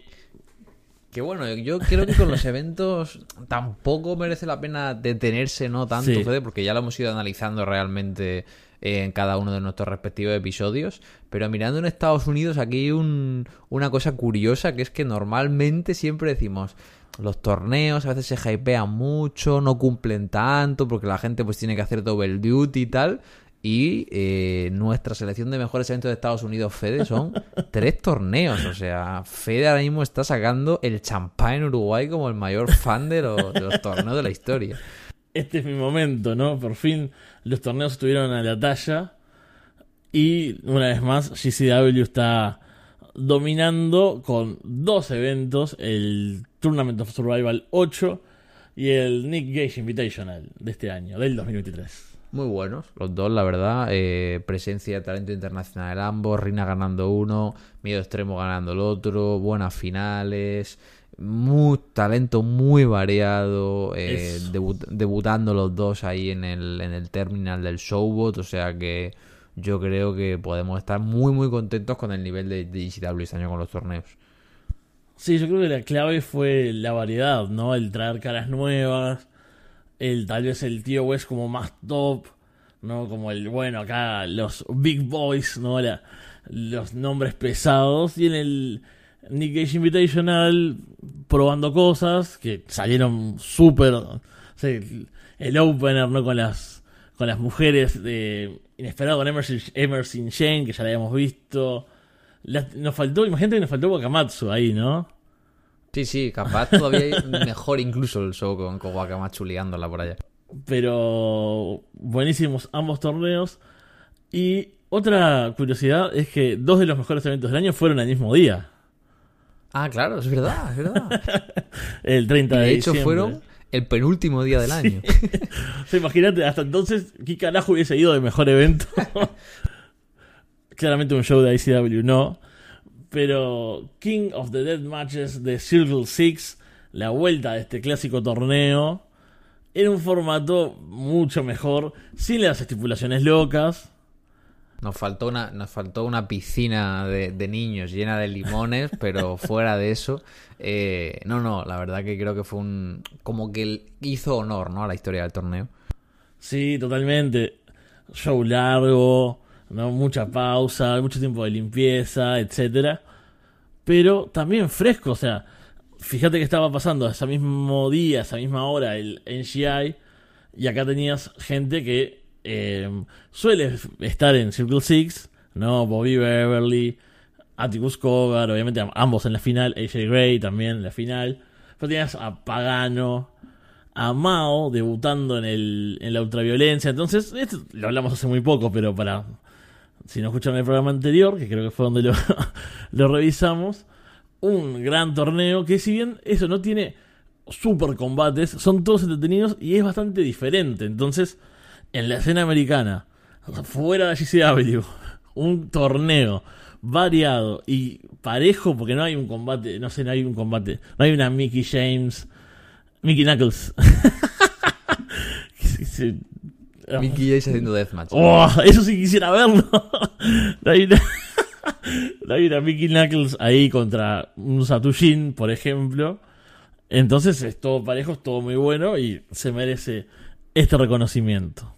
Speaker 3: Que bueno, yo creo que con los eventos tampoco merece la pena detenerse, ¿no? Tanto,
Speaker 2: Sí.
Speaker 3: Fede, porque ya lo hemos ido analizando realmente en cada uno de nuestros respectivos episodios. Pero mirando en Estados Unidos, aquí hay un- una cosa curiosa que es que normalmente siempre decimos. Los torneos a veces se hypean mucho, no cumplen tanto porque la gente pues tiene que hacer double duty y tal. Y eh, nuestra selección de mejores eventos de Estados Unidos, Fede, son [laughs] tres torneos. O sea, Fede ahora mismo está sacando el champán en Uruguay como el mayor fan de los, de los torneos de la historia.
Speaker 2: este es mi momento, ¿no? Por fin los torneos estuvieron a la talla. Y una vez más, GCW está dominando con dos eventos: el Tournament of Survival 8 y el Nick Gage Invitational de este año, del 2023.
Speaker 3: Muy buenos, los dos, la verdad. Eh, presencia de talento internacional ambos. Rina ganando uno, Miedo Extremo ganando el otro. Buenas finales. Muy talento muy variado. eh, debut- debutando los dos ahí en el, en el terminal del Showbot. O sea que yo creo que podemos estar muy, muy contentos con el nivel de, de GCW este año con los torneos.
Speaker 2: Sí, yo creo que la clave fue la variedad, ¿no? El traer caras nuevas, el tal vez el tío West como más top, ¿no? Como el, bueno, acá los big boys, ¿no? La- los nombres pesados y en el Nick Gage Invitational probando cosas que salieron súper, el- opener, ¿no? Con las con las mujeres de inesperado con Emerson, Emerson que ya la habíamos visto. Nos faltó, imagínate que nos faltó Wakamatsu ahí, ¿no?
Speaker 3: Sí, sí, capaz todavía mejor incluso el show con, Wakamatsu liándola por allá.
Speaker 2: Pero buenísimos ambos torneos. Y otra curiosidad es que dos de los mejores eventos del año fueron el mismo día.
Speaker 3: Ah, claro, es verdad, es verdad. [laughs]
Speaker 2: El 30
Speaker 3: Y
Speaker 2: de,
Speaker 3: de hecho
Speaker 2: diciembre.
Speaker 3: fueron el penúltimo día del año. [laughs]
Speaker 2: O sea, imagínate, hasta entonces, ¿qué carajo hubiese ido de mejor evento? [laughs] Claramente un show de ICW no. Pero King of the Dead Matches de Circle Six, la vuelta de este clásico torneo, en un formato mucho mejor, sin las estipulaciones locas.
Speaker 3: Nos faltó una, nos faltó una piscina de, de niños llena de limones, [laughs] pero fuera de eso, eh, no, no, la verdad que creo que fue un, como que hizo honor, ¿no? A la historia del torneo.
Speaker 2: Sí, totalmente. Show largo, ¿no? mucha pausa, mucho tiempo de limpieza, etcétera. Pero también fresco, o sea, fíjate que estaba pasando ese mismo día, esa misma hora, el NGI, y acá tenías gente que eh, suele estar en Circle Six, ¿no? Bobby Beverly, Atticus Cogar, obviamente ambos en la final, AJ Gray también en la final. Pero tenías a Pagano, a Mao debutando en, el, en la ultraviolencia. Entonces, esto lo hablamos hace muy poco, pero para. Si no escucharon el programa anterior, que creo que fue donde [laughs] lo, revisamos, un gran torneo que, si bien eso no tiene super combates, son todos entretenidos y es bastante diferente. Entonces, en la escena americana, fuera de GCW, [laughs] un torneo variado y parejo, porque no hay un combate, no sé, no hay un combate, no hay una Mickey James, Mickey Knuckles. [laughs]
Speaker 3: Mickey James haciendo deathmatch.
Speaker 2: Oh, eso sí quisiera verlo. [laughs] no, hay una, [laughs] no hay una Mickey Knuckles ahí contra un Satushin, por ejemplo. Entonces es todo parejo, es todo muy bueno y se merece este reconocimiento.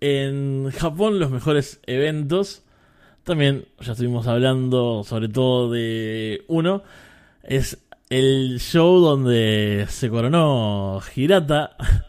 Speaker 2: En Japón los mejores eventos, también ya estuvimos hablando sobre todo de uno, es el show donde se coronó Hirata [laughs]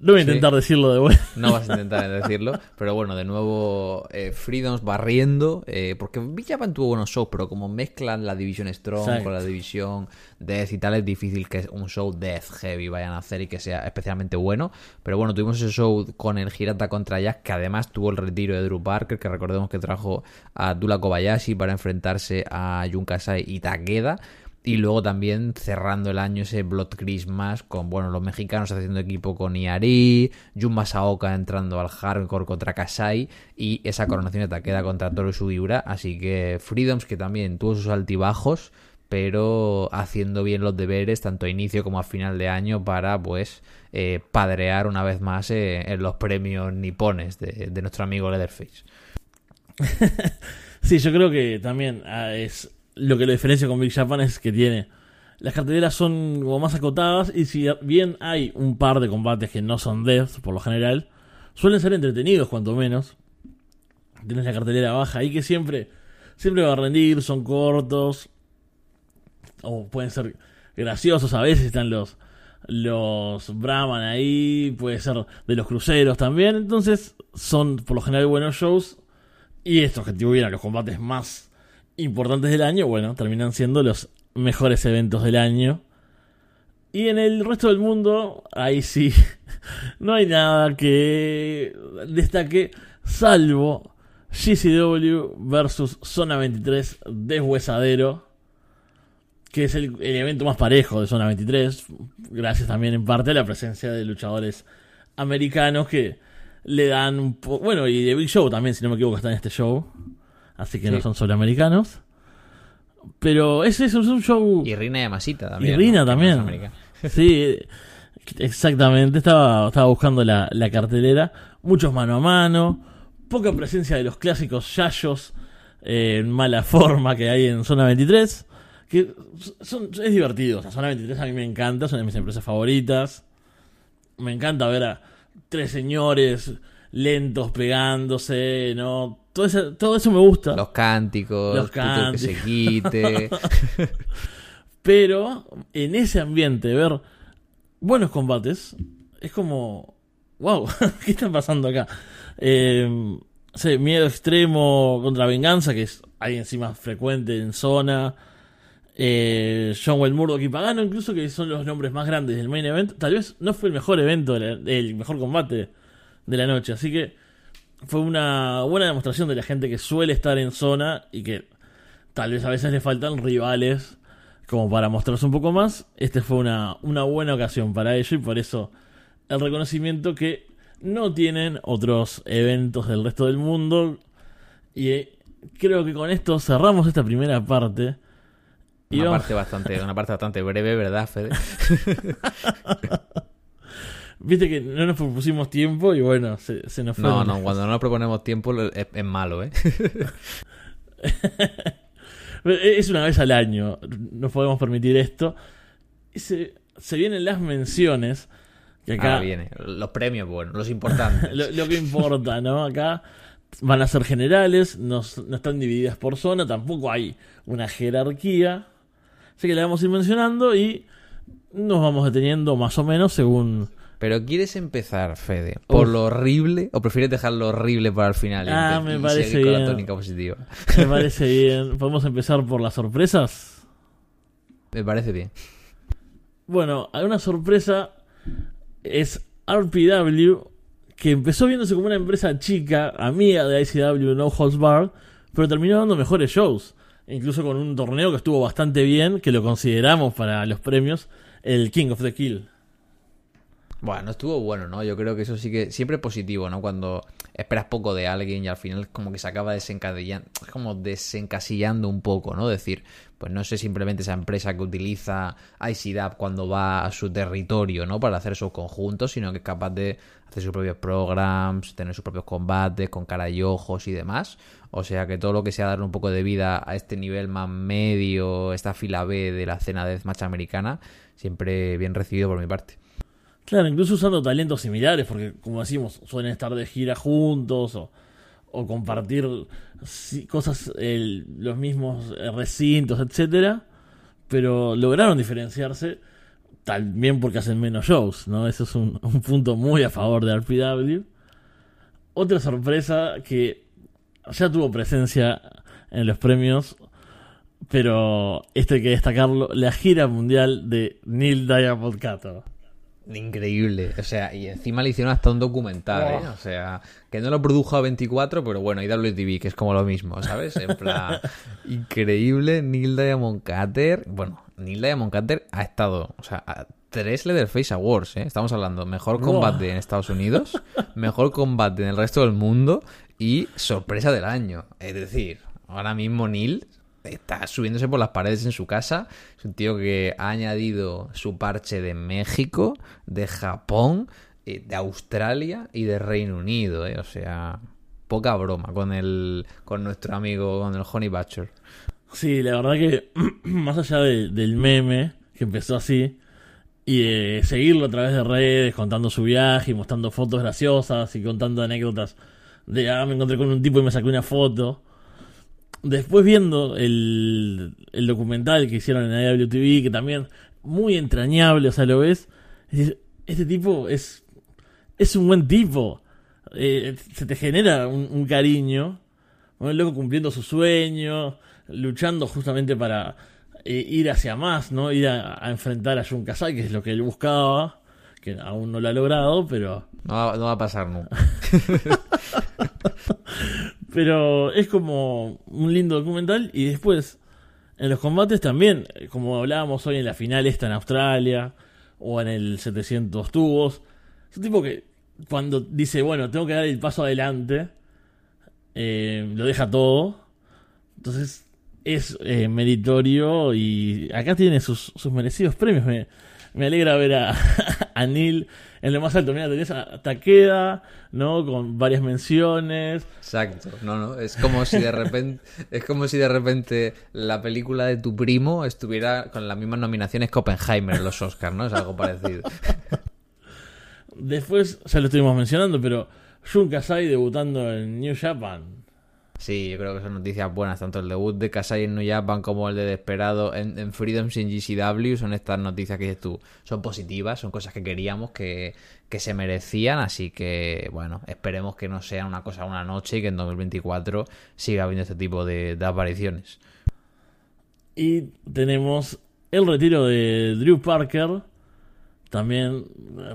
Speaker 2: no voy a intentar decirlo de vuelta.
Speaker 3: No vas a intentar decirlo, pero bueno, de nuevo eh, Freedoms barriendo, eh, porque Villapan tuvo buenos shows, pero como mezclan la división Strong con la división Death y tal, es difícil que un show Death Heavy vayan a hacer y que sea especialmente bueno. Pero bueno, tuvimos ese show con el Girata contra Jack, que además tuvo el retiro de Drew Parker, que recordemos que trajo a Dula Kobayashi para enfrentarse a Yunkasai y Takeda. Y luego también cerrando el año ese Blood Christmas con, bueno, los mexicanos haciendo equipo con Iari, Jun Masaoka entrando al hardcore contra Kasai y esa coronación de Takeda contra Toru Sugiura. Así que Freedoms que también tuvo sus altibajos, pero haciendo bien los deberes tanto a inicio como a final de año para, pues, eh, padrear una vez más eh, en los premios nipones de, nuestro amigo Leatherface. [laughs]
Speaker 2: sí, yo creo que también ah, es lo que lo diferencia con Big Japan es que tiene. Las carteleras son como más acotadas y si bien hay un par de combates que no son death por lo general, suelen ser entretenidos cuanto menos. Tienes la cartelera baja y que siempre, siempre va a rendir, son cortos o pueden ser graciosos, a veces están los los Brahman ahí, puede ser de los cruceros también, entonces son por lo general buenos shows y estos que tuvieran los combates más importantes del año, bueno, terminan siendo los mejores eventos del año. Y en el resto del mundo, ahí sí, [laughs] no hay nada que destaque, salvo GCW versus Zona 23 deshuesadero, que es el, evento más parejo de Zona 23, gracias también en parte a la presencia de luchadores americanos que le dan un poco... Bueno, y de Big Show también, si no me equivoco, está en este show así que no son solo americanos. Pero ese es un show.
Speaker 3: Y Rina Yamasita también.
Speaker 2: Y Rina también. [laughs] sí, exactamente. Estaba, estaba buscando la, la, cartelera. Muchos mano a mano. Poca presencia de los clásicos yayos eh, en mala forma que hay en Zona 23. Que son, es divertido. Zona 23 a mí me encanta. Son de mis empresas favoritas. Me encanta ver a tres señores lentos pegándose, ¿no? Todo eso, todo eso me gusta.
Speaker 3: Los cánticos, los cánticos. que se quite. [laughs]
Speaker 2: Pero en ese ambiente, ver buenos combates, es como, wow, [laughs] ¿qué está pasando acá? Eh, miedo extremo contra venganza, que es ahí encima frecuente en zona. Eh, John Murdoch y Pagano, incluso que son los nombres más grandes del main event. Tal vez no fue el mejor evento, el mejor combate de la noche. Así que fue una buena demostración de la gente que suele estar en zona y que tal vez a veces le faltan rivales como para mostrarse un poco más. Este fue una, una buena ocasión para ello y por eso el reconocimiento que no tienen otros eventos del resto del mundo. Y eh, creo que con esto cerramos esta primera parte.
Speaker 3: Una, parte bastante, una parte bastante breve, ¿verdad, Fede? [laughs]
Speaker 2: Viste que no nos propusimos tiempo y bueno, se, nos fue.
Speaker 3: No, no, cuando no nos proponemos tiempo es, malo, ¿eh? [laughs]
Speaker 2: es una vez al año, no podemos permitir esto. Se, se vienen las menciones. Que acá,
Speaker 3: ah, viene. Los premios, bueno, los importantes. [laughs]
Speaker 2: lo, que importa, ¿no? Acá van a ser generales, no, no están divididas por zona, tampoco hay una jerarquía. Así que le vamos a ir mencionando y nos vamos deteniendo más o menos según...
Speaker 3: Pero ¿quieres empezar, Fede, por
Speaker 2: Uf.
Speaker 3: lo horrible o prefieres dejar lo horrible para el final? y
Speaker 2: Ah,
Speaker 3: empe-
Speaker 2: me
Speaker 3: y
Speaker 2: parece
Speaker 3: con la
Speaker 2: bien.
Speaker 3: tónica positiva.
Speaker 2: Me parece bien. ¿Podemos empezar por las sorpresas?
Speaker 3: Me parece bien.
Speaker 2: Bueno, hay una sorpresa. Es RPW, que empezó viéndose como una empresa chica, amiga de ICW No Holds Barred, pero terminó dando mejores shows. Incluso con un torneo que estuvo bastante bien, que lo consideramos para los premios, el King of the Kill.
Speaker 3: Bueno, estuvo bueno, ¿no? Yo creo que eso sí que siempre es positivo, ¿no? Cuando esperas poco de alguien y al final como que se acaba desencadillando, como desencasillando un poco, ¿no? Decir, pues no sé simplemente esa empresa que utiliza ICDAP cuando va a su territorio, ¿no? Para hacer sus conjuntos, sino que es capaz de hacer sus propios programs, tener sus propios combates con cara y ojos y demás. O sea que todo lo que sea dar un poco de vida a este nivel más medio, esta fila B de la escena de deathmatch americana, siempre bien recibido por mi parte.
Speaker 2: Claro, incluso usando talentos similares, porque como decimos, suelen estar de gira juntos o, compartir cosas, el- los mismos eh, recintos, etcétera, pero lograron diferenciarse también porque hacen menos shows, ¿no? Eso es un, un punto muy a favor de RPW. Otra sorpresa que ya tuvo presencia en los premios, pero esto hay que destacarlo, la gira mundial de Neil Diamond Cato.
Speaker 3: Increíble, o sea, y encima le hicieron hasta un documental, ¿eh? O sea, que no lo produjo a 24, pero bueno, IWTV, que es como lo mismo, ¿sabes? En plan, [laughs] increíble, Neil Diamond Cutter. Bueno, Neil Diamond Cutter ha estado, o sea, a tres Leatherface Awards, ¿eh? Estamos hablando mejor
Speaker 2: Wow.
Speaker 3: combate en Estados Unidos, [laughs] mejor combate en el resto del mundo y sorpresa del año. Es decir, ahora mismo Neil está subiéndose por las paredes en su casa. Es un tío que ha añadido su parche de México, de Japón, eh, de Australia y de Reino Unido. eh. O sea, poca broma con el con nuestro amigo, con el Honey Butcher.
Speaker 2: Sí, la verdad que [clears throat] más allá de- del meme que empezó así y de seguirlo a través de redes contando su viaje y mostrando fotos graciosas y contando anécdotas de ah me encontré con un tipo y me saqué una foto. Después viendo el, el documental que hicieron en IWTV, que también muy entrañable, o sea, lo ves, dices, este tipo es, es un buen tipo. Eh, se te genera un, un cariño. Loco cumpliendo su sueño, luchando justamente para eh, ir hacia más, ¿no? Ir a, a enfrentar a Jun Kazai, que es lo que él buscaba, que aún no lo ha logrado, pero
Speaker 3: No va, no va a pasar nunca. [laughs]
Speaker 2: Pero es como un lindo documental y después en los combates también, como hablábamos hoy en la final esta en Australia o en el 700 tubos, es un tipo que cuando dice, bueno, tengo que dar el paso adelante, eh, lo deja todo. Entonces es eh, meritorio y acá tiene sus, sus merecidos premios. Me, me alegra ver a [laughs] Neil en lo más alto. Mira, tenés a Takeda, ¿no? Con varias menciones.
Speaker 3: Exacto, no, no, es como si de repente [laughs] es como si de repente la película de tu primo estuviera con las mismas nominaciones que Oppenheimer en los Oscars, ¿no? Es algo parecido.
Speaker 2: Después, ya lo estuvimos mencionando, pero Jun Kasai debutando en New Japan.
Speaker 3: Sí, yo creo que son noticias buenas, tanto el debut de Kasai en New como el de Desperado en, en Freedoms en GCW, son estas noticias que dices tú, son positivas, son cosas que queríamos, que, que se merecían, así que bueno, esperemos que no sea una cosa una noche y que en 2024 siga habiendo este tipo de, de apariciones.
Speaker 2: Y tenemos el retiro de Drew Parker. También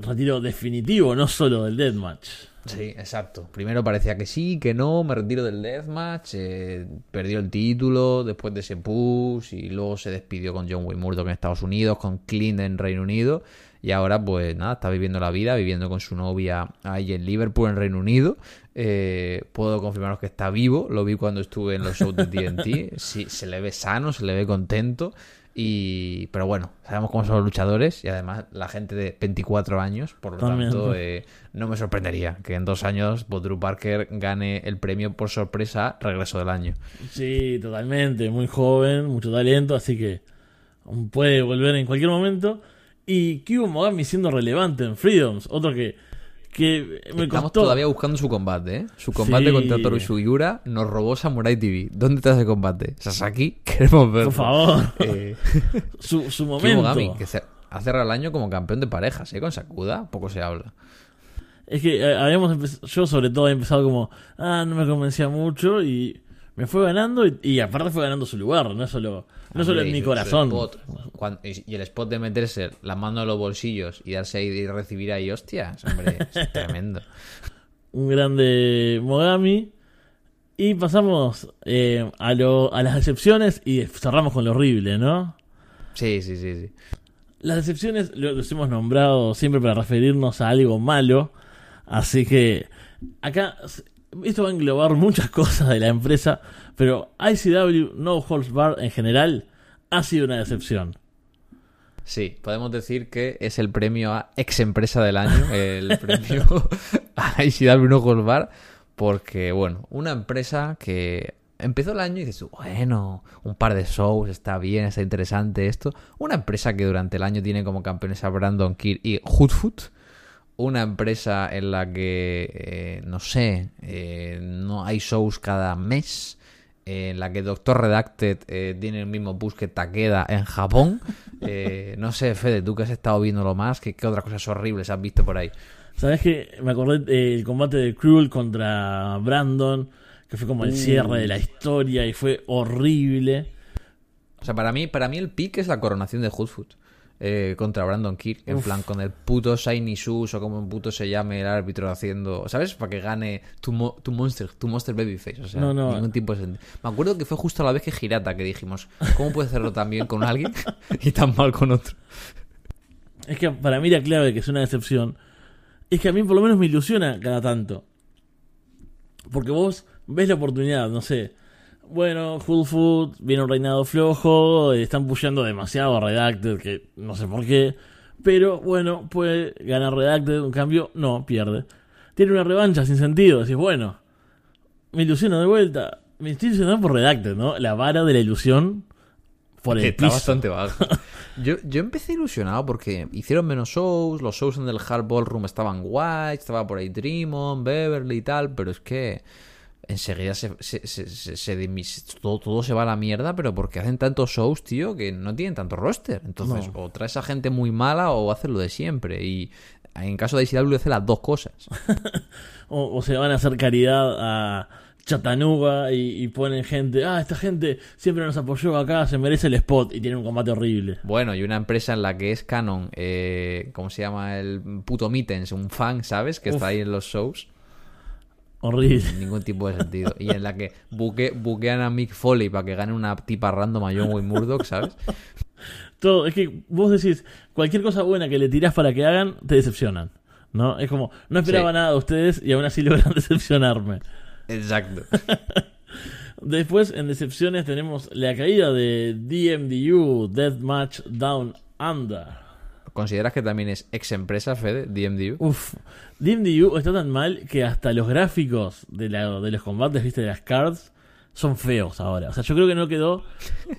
Speaker 2: retiro definitivo, no solo del Deathmatch.
Speaker 3: Sí, exacto. Primero parecía que sí, que no, me retiro del deathmatch, eh, perdió el título después de ese push y luego se despidió con John Wayne Murdoch en Estados Unidos, con Clint en Reino Unido y ahora pues nada, está viviendo la vida, viviendo con su novia ahí en Liverpool, en Reino Unido. Eh, puedo confirmaros que está vivo, lo vi cuando estuve en los shows de TNT, [laughs] sí, se le ve sano, se le ve contento. Y, pero bueno, sabemos cómo son los luchadores y además la gente de 24 años, por lo
Speaker 2: También.
Speaker 3: tanto, eh, no me sorprendería que en dos años pues, Drew Parker gane el premio por sorpresa regreso del año.
Speaker 2: Sí, totalmente. Muy joven, mucho talento, así que puede volver en cualquier momento. Y Kyu Mogami siendo relevante en Freedoms, otro que, que me
Speaker 3: Estamos
Speaker 2: costó.
Speaker 3: todavía buscando su combate, ¿eh? Su combate
Speaker 2: Sí.
Speaker 3: contra Toru Sugiura nos robó Samurai TV. ¿Dónde está ese combate? Sasaki, [laughs] queremos verlo.
Speaker 2: Por favor,
Speaker 3: Eh, [laughs]
Speaker 2: su, su momento.
Speaker 3: Que ha cerrado el año como campeón de parejas, ¿eh? Con Sakuda, poco se habla.
Speaker 2: Es que eh, habíamos yo sobre todo había empezado como, ah, no me convencía mucho y me fue ganando y, y aparte fue ganando su lugar, no solo, no solo en mi corazón.
Speaker 3: spot, y el spot de meterse la mano en los bolsillos y darse ahí y recibir ahí hostias, hombre, es [laughs] tremendo.
Speaker 2: Un grande Mogami. Y pasamos eh, a, lo, a las decepciones y cerramos con lo horrible, ¿no?
Speaker 3: Sí, sí, sí, sí.
Speaker 2: Las decepciones lo- los hemos nombrado siempre para referirnos a algo malo. Así que acá esto va a englobar muchas [laughs] cosas de la empresa, pero ICW No Holds Bar en general ha sido una decepción.
Speaker 3: Sí, podemos decir que es el premio a ex empresa del año, [laughs] el premio a ICW No Gold Bar, porque, bueno, una empresa que empezó el año y dices, bueno, un par de shows, está bien, está interesante esto. Una empresa que durante el año tiene como campeones a Brandon Kidd y Hoodfoot. Una empresa en la que, eh, no sé, eh, no hay shows cada mes. eh, En la que Doctor Redacted eh, tiene el mismo push que Takeda en Japón. [laughs] Eh, no sé, Fede, tú que has estado viéndolo más, ¿qué, qué otras cosas horribles has visto por ahí?
Speaker 2: ¿Sabes que Me acordé del combate de Cruel contra Brandon, que fue como el cierre de la historia y fue horrible.
Speaker 3: O sea, para mí, para mí el pick es la coronación de Hoodfoot eh, contra Brandon Kirk. En plan, con el puto Shiny Shoes o como un puto se llame el árbitro haciendo. ¿Sabes? Para que gane tu, mo- tu Monster, tu Monster Babyface. O sea,
Speaker 2: No, no.
Speaker 3: ningún tipo de sentido. Me acuerdo que fue justo a la vez que Girata que dijimos, ¿cómo puede hacerlo tan bien con alguien [laughs] y tan mal con otro?
Speaker 2: Es que para mí la clave que es una decepción es que a mí por lo menos me ilusiona cada tanto. Porque vos ves la oportunidad, no sé. Bueno, Full Food, viene un reinado flojo, están pushando demasiado a Redacted, que no sé por qué. Pero bueno, puede ganar Redacted, un cambio, no, pierde. Tiene una revancha sin sentido, decís, bueno, me ilusiono de vuelta. Me estoy ilusionando por Redacted, ¿no? La vara de la ilusión por el
Speaker 3: Que está bastante bajo. [laughs] Yo, yo empecé ilusionado porque hicieron menos shows, los shows en el Hard Ballroom estaban guay, estaba por ahí Dream On, Beverly y tal, pero es que enseguida se, se, se, se- se dimis- todo, todo se va a la mierda, pero porque hacen tantos shows, tío, que no tienen tanto roster. Entonces,
Speaker 2: No.
Speaker 3: o traes a gente muy mala o haces lo de siempre. Y en caso de ICW hace las dos cosas. [laughs]
Speaker 2: O, o se van a hacer caridad a Chattanooga y, y ponen gente, ah, esta gente siempre nos apoyó acá, se merece el spot y tienen un combate horrible.
Speaker 3: Bueno, y una empresa en la que es canon, eh, ¿cómo se llama? El puto Mittens, un fan, ¿sabes? Que está ahí en los shows.
Speaker 2: Horrible.
Speaker 3: Sin ningún tipo de sentido. Y en la que buque, buquean a Mick Foley para que gane una tipa random a John Wayne Murdoch, ¿sabes?
Speaker 2: Todo, es que vos decís, cualquier cosa buena que le tirás para que hagan, te decepcionan. ¿No? Es como, no esperaba
Speaker 3: Sí.
Speaker 2: nada de ustedes y aún así [laughs] logran decepcionarme.
Speaker 3: Exacto. [laughs]
Speaker 2: Después, en decepciones, tenemos la caída de DMDU, Deathmatch Down Under.
Speaker 3: ¿Consideras que también es ex empresa, Fede, DMDU?
Speaker 2: Uf, DMDU está tan mal que hasta los gráficos de, la- de los combates, viste, de las cards, son feos ahora. O sea, yo creo que no quedó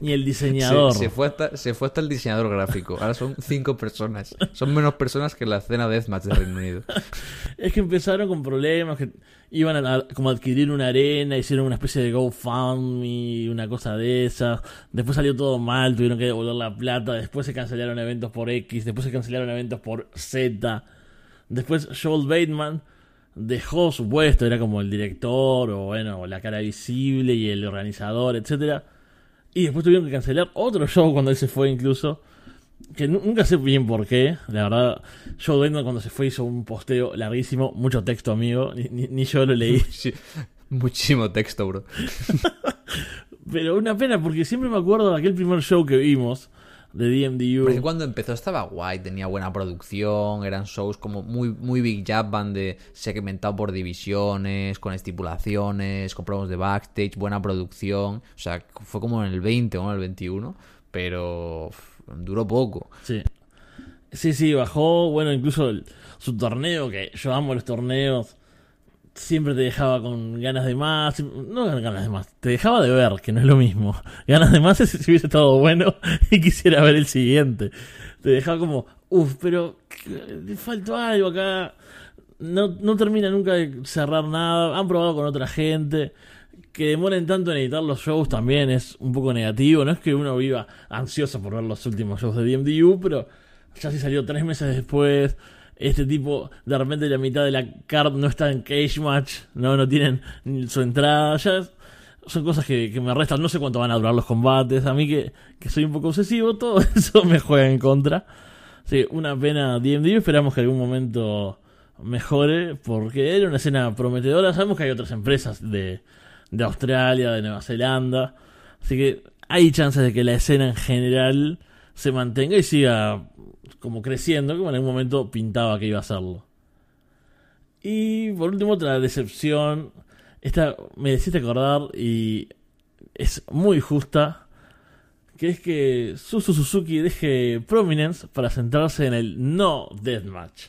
Speaker 2: ni el diseñador.
Speaker 3: Se, se fue hasta, se fue hasta el diseñador gráfico. Ahora son cinco personas. Son menos personas que la escena Deathmatch de Reino Unido. [laughs]
Speaker 2: Es que empezaron con problemas, que iban a, a- como a adquirir una arena, hicieron una especie de GoFundMe, una cosa de esas. Después salió todo mal, tuvieron que devolver la plata. Después se cancelaron eventos por X, después se cancelaron eventos por Z. Después Joel Bateman dejó su puesto, era como el director o bueno, la cara visible y el organizador, etcétera. Y después tuvieron que cancelar otro show cuando él se fue incluso. Que nu- nunca sé bien por qué. La verdad, Joe Bateman cuando se fue hizo un posteo larguísimo, mucho texto amigo, ni, ni- ni yo lo leí. [laughs]
Speaker 3: Muchísimo texto, bro. [laughs]
Speaker 2: Pero una pena porque siempre me acuerdo de aquel primer show que vimos de DMDU.
Speaker 3: Porque cuando empezó estaba guay, tenía buena producción, eran shows como muy, muy Big Jab Band de segmentado por divisiones, con estipulaciones, con promos de backstage, buena producción. O sea, fue como en el 20 o en el 21, pero duró poco.
Speaker 2: Sí. Sí, sí, bajó. Bueno, incluso el- su torneo, que yo amo los torneos. Siempre te dejaba con ganas de más. No ganas de más, te dejaba de ver, que no es lo mismo. [laughs] Ganas de más es si hubiese estado bueno [laughs] y quisiera ver el siguiente. Te dejaba como, uff, pero le faltó algo acá. no, no termina nunca de cerrar nada. Han probado con otra gente. Que demoren tanto en editar los shows también es un poco negativo. No es que uno viva ansioso por ver los últimos shows de DMDU, pero ya si salió tres meses después. Este tipo, de repente la mitad de la card no está en cage match, no, no tienen su entrada. Ya son cosas que, me restan. No sé cuánto van a durar los combates. A mí que, que soy un poco obsesivo, [laughs] todo eso me juega en contra. Sí, una pena DMD. Esperamos que algún momento mejore porque era una escena prometedora. Sabemos que hay otras empresas de, de Australia, de Nueva Zelanda. Así que hay chances de que la escena en general se mantenga y siga como creciendo, como en algún momento pintaba que iba a hacerlo. Y por último, otra decepción. Esta me deciste acordar y es muy justa. Que es que Susu Suzuki deje Prominence para centrarse en el no Deathmatch.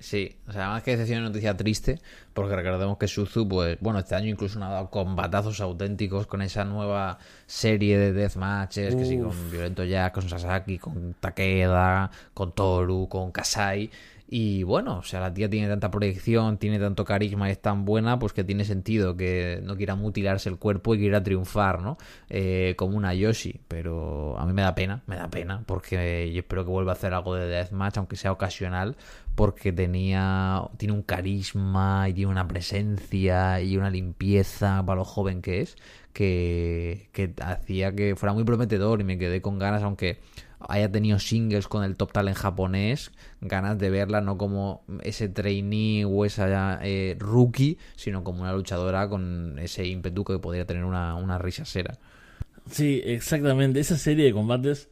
Speaker 3: Sí, o sea, más que decir una noticia triste, porque recordemos que Suzu, pues, bueno, este año incluso ha dado combatazos auténticos con esa nueva serie de deathmatches, que sí, con Violento Jack, con Sasaki, con Takeda, con Toru, con Kasai, y bueno, o sea, la tía tiene tanta proyección, tiene tanto carisma y es tan buena, pues que tiene sentido que no quiera mutilarse el cuerpo y quiera triunfar, ¿no? Eh, como una Yoshi. Pero a mí me da pena, me da pena, porque yo espero que vuelva a hacer algo de Deathmatch, aunque sea ocasional, porque tenía tiene un carisma y tiene una presencia y una limpieza para lo joven que es, que, que hacía que fuera muy prometedor y me quedé con ganas, aunque haya tenido singles con el top talent japonés, ganas de verla no como ese trainee o esa eh, rookie, sino como una luchadora con ese ímpetu que podría tener una, una risasera.
Speaker 2: Sí, exactamente. Esa serie de combates,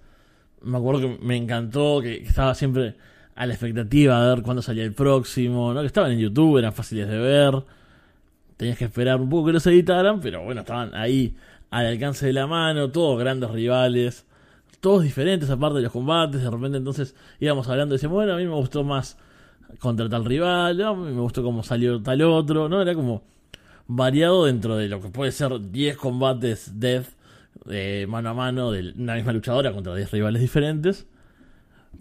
Speaker 2: me acuerdo que me encantó, que estaba siempre a la expectativa de ver cuándo salía el próximo, ¿no? que estaban en YouTube, eran fáciles de ver. Tenías que esperar un poco que los editaran, pero bueno, estaban ahí al alcance de la mano, todos grandes rivales todos diferentes aparte de los combates, de repente entonces íbamos hablando y decíamos, bueno, a mí me gustó más contra tal rival, a mí me gustó cómo salió tal otro, ¿no? Era como variado dentro de lo que puede ser 10 combates death de mano a mano de una misma luchadora contra 10 rivales diferentes.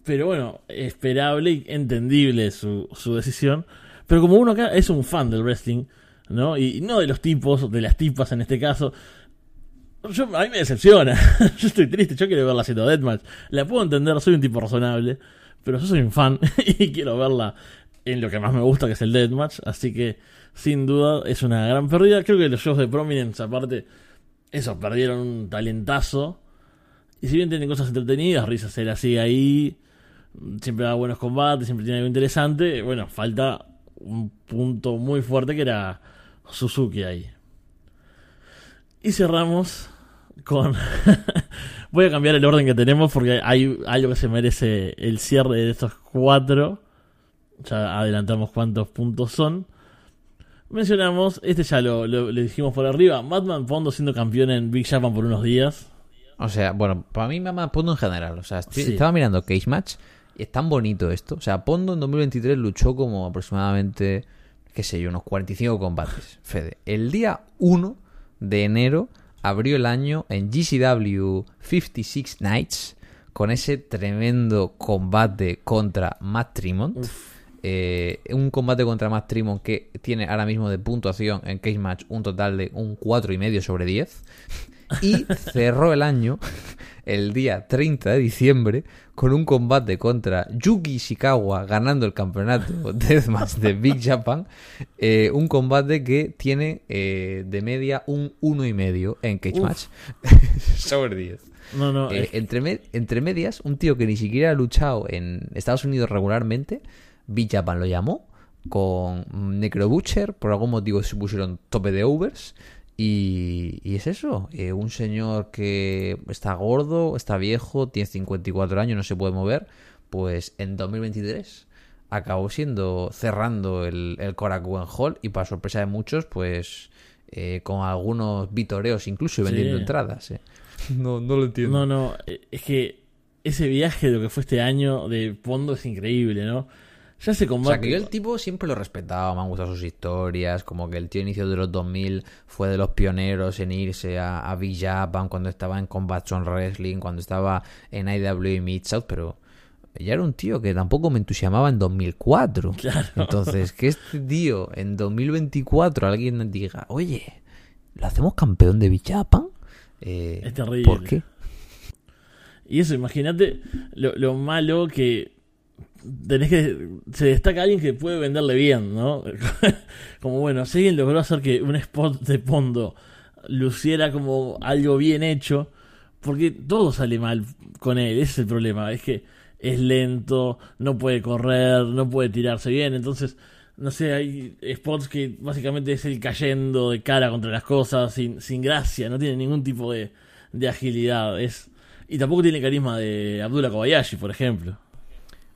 Speaker 2: Pero bueno, esperable y entendible su, su decisión. Pero como uno acá es un fan del wrestling, ¿no? Y no de los tipos, de las tipas en este caso, yo, a mí me decepciona. [laughs] yo estoy triste, yo quiero verla haciendo Deathmatch. La puedo entender, soy un tipo razonable. Pero yo soy un fan [laughs] y quiero verla en lo que más me gusta, que es el Deathmatch. Así que, sin duda, es una gran pérdida. Creo que los shows de Prominence, aparte, eso, perdieron un talentazo. Y si bien tienen cosas entretenidas, Risa Cera sigue ahí. Siempre da buenos combates, siempre tiene algo interesante. Bueno, falta un punto muy fuerte que era Suzuki ahí. Y cerramos con... [laughs] Voy a cambiar el orden que tenemos porque hay algo que se merece el cierre de estos cuatro. Ya adelantamos cuántos puntos son. Mencionamos, este ya lo, le dijimos por arriba, Madman Pondo siendo campeón en Big Japan por unos días.
Speaker 3: O sea, bueno, para mí Madman Pondo en general, o sea, estaba mirando Cage Match y es tan bonito esto. O sea, Pondo en 2023 luchó como aproximadamente, qué sé yo, unos 45 combates. Fede, el día 1 de enero abrió el año en GCW 56 Nights con ese tremendo combate contra Matt Tremont. Eh, un combate contra Matt Tremont que tiene ahora mismo de puntuación en Cage Match un total de un 4,5 sobre 10. Y cerró el año el día 30 de diciembre con un combate contra Yuki Ishikawa ganando el campeonato Deathmatch [laughs] de Big Japan. Eh, un combate que tiene eh, de media un 1,5 en Cage Match [laughs] sobre 10.
Speaker 2: No, no,
Speaker 3: eh, entre, entre medias, un tío que ni siquiera ha luchado en Estados Unidos regularmente, Big Japan lo llamó, con Necro Butcher, por algún motivo se pusieron tope de overs. Y, es eso, eh, un señor que está gordo, está viejo, tiene 54 años, no se puede mover, pues en 2023 acabó siendo cerrando el, el Korakuen Hall y para sorpresa de muchos, pues eh, con algunos vitoreos incluso y vendiendo entradas. Eh. [laughs] No, no lo entiendo.
Speaker 2: No, no, es que ese viaje de lo que fue este año de Pondo es increíble, ¿no? Ya se combate.
Speaker 3: O sea, que yo el tipo siempre lo respetaba, me han gustado sus historias, como que el tío inicio de los 2000 fue de los pioneros en irse a, a Japan cuando estaba en Combat Zone Wrestling, cuando estaba en IW y Mid South, pero ya era un tío que tampoco me entusiasmaba en 2004. [laughs]
Speaker 2: Claro.
Speaker 3: Entonces, que este tío en 2024 alguien diga, oye, ¿lo hacemos campeón de Villapan? Eh,
Speaker 2: Es terrible.
Speaker 3: ¿Por qué?
Speaker 2: Y eso, imagínate lo, lo malo que tenés que. Se destaca alguien que puede venderle bien, ¿no? [laughs] como bueno, si alguien logró hacer que un spot de Pondo luciera como algo bien hecho, porque todo sale mal con él, ese es el problema. Es que es lento, no puede correr, no puede tirarse bien, entonces. No sé, hay spots que básicamente es el cayendo de cara contra las cosas, sin, sin gracia, no tiene ningún tipo de, de agilidad. Es, y tampoco tiene carisma de Abdullah Kobayashi, por ejemplo.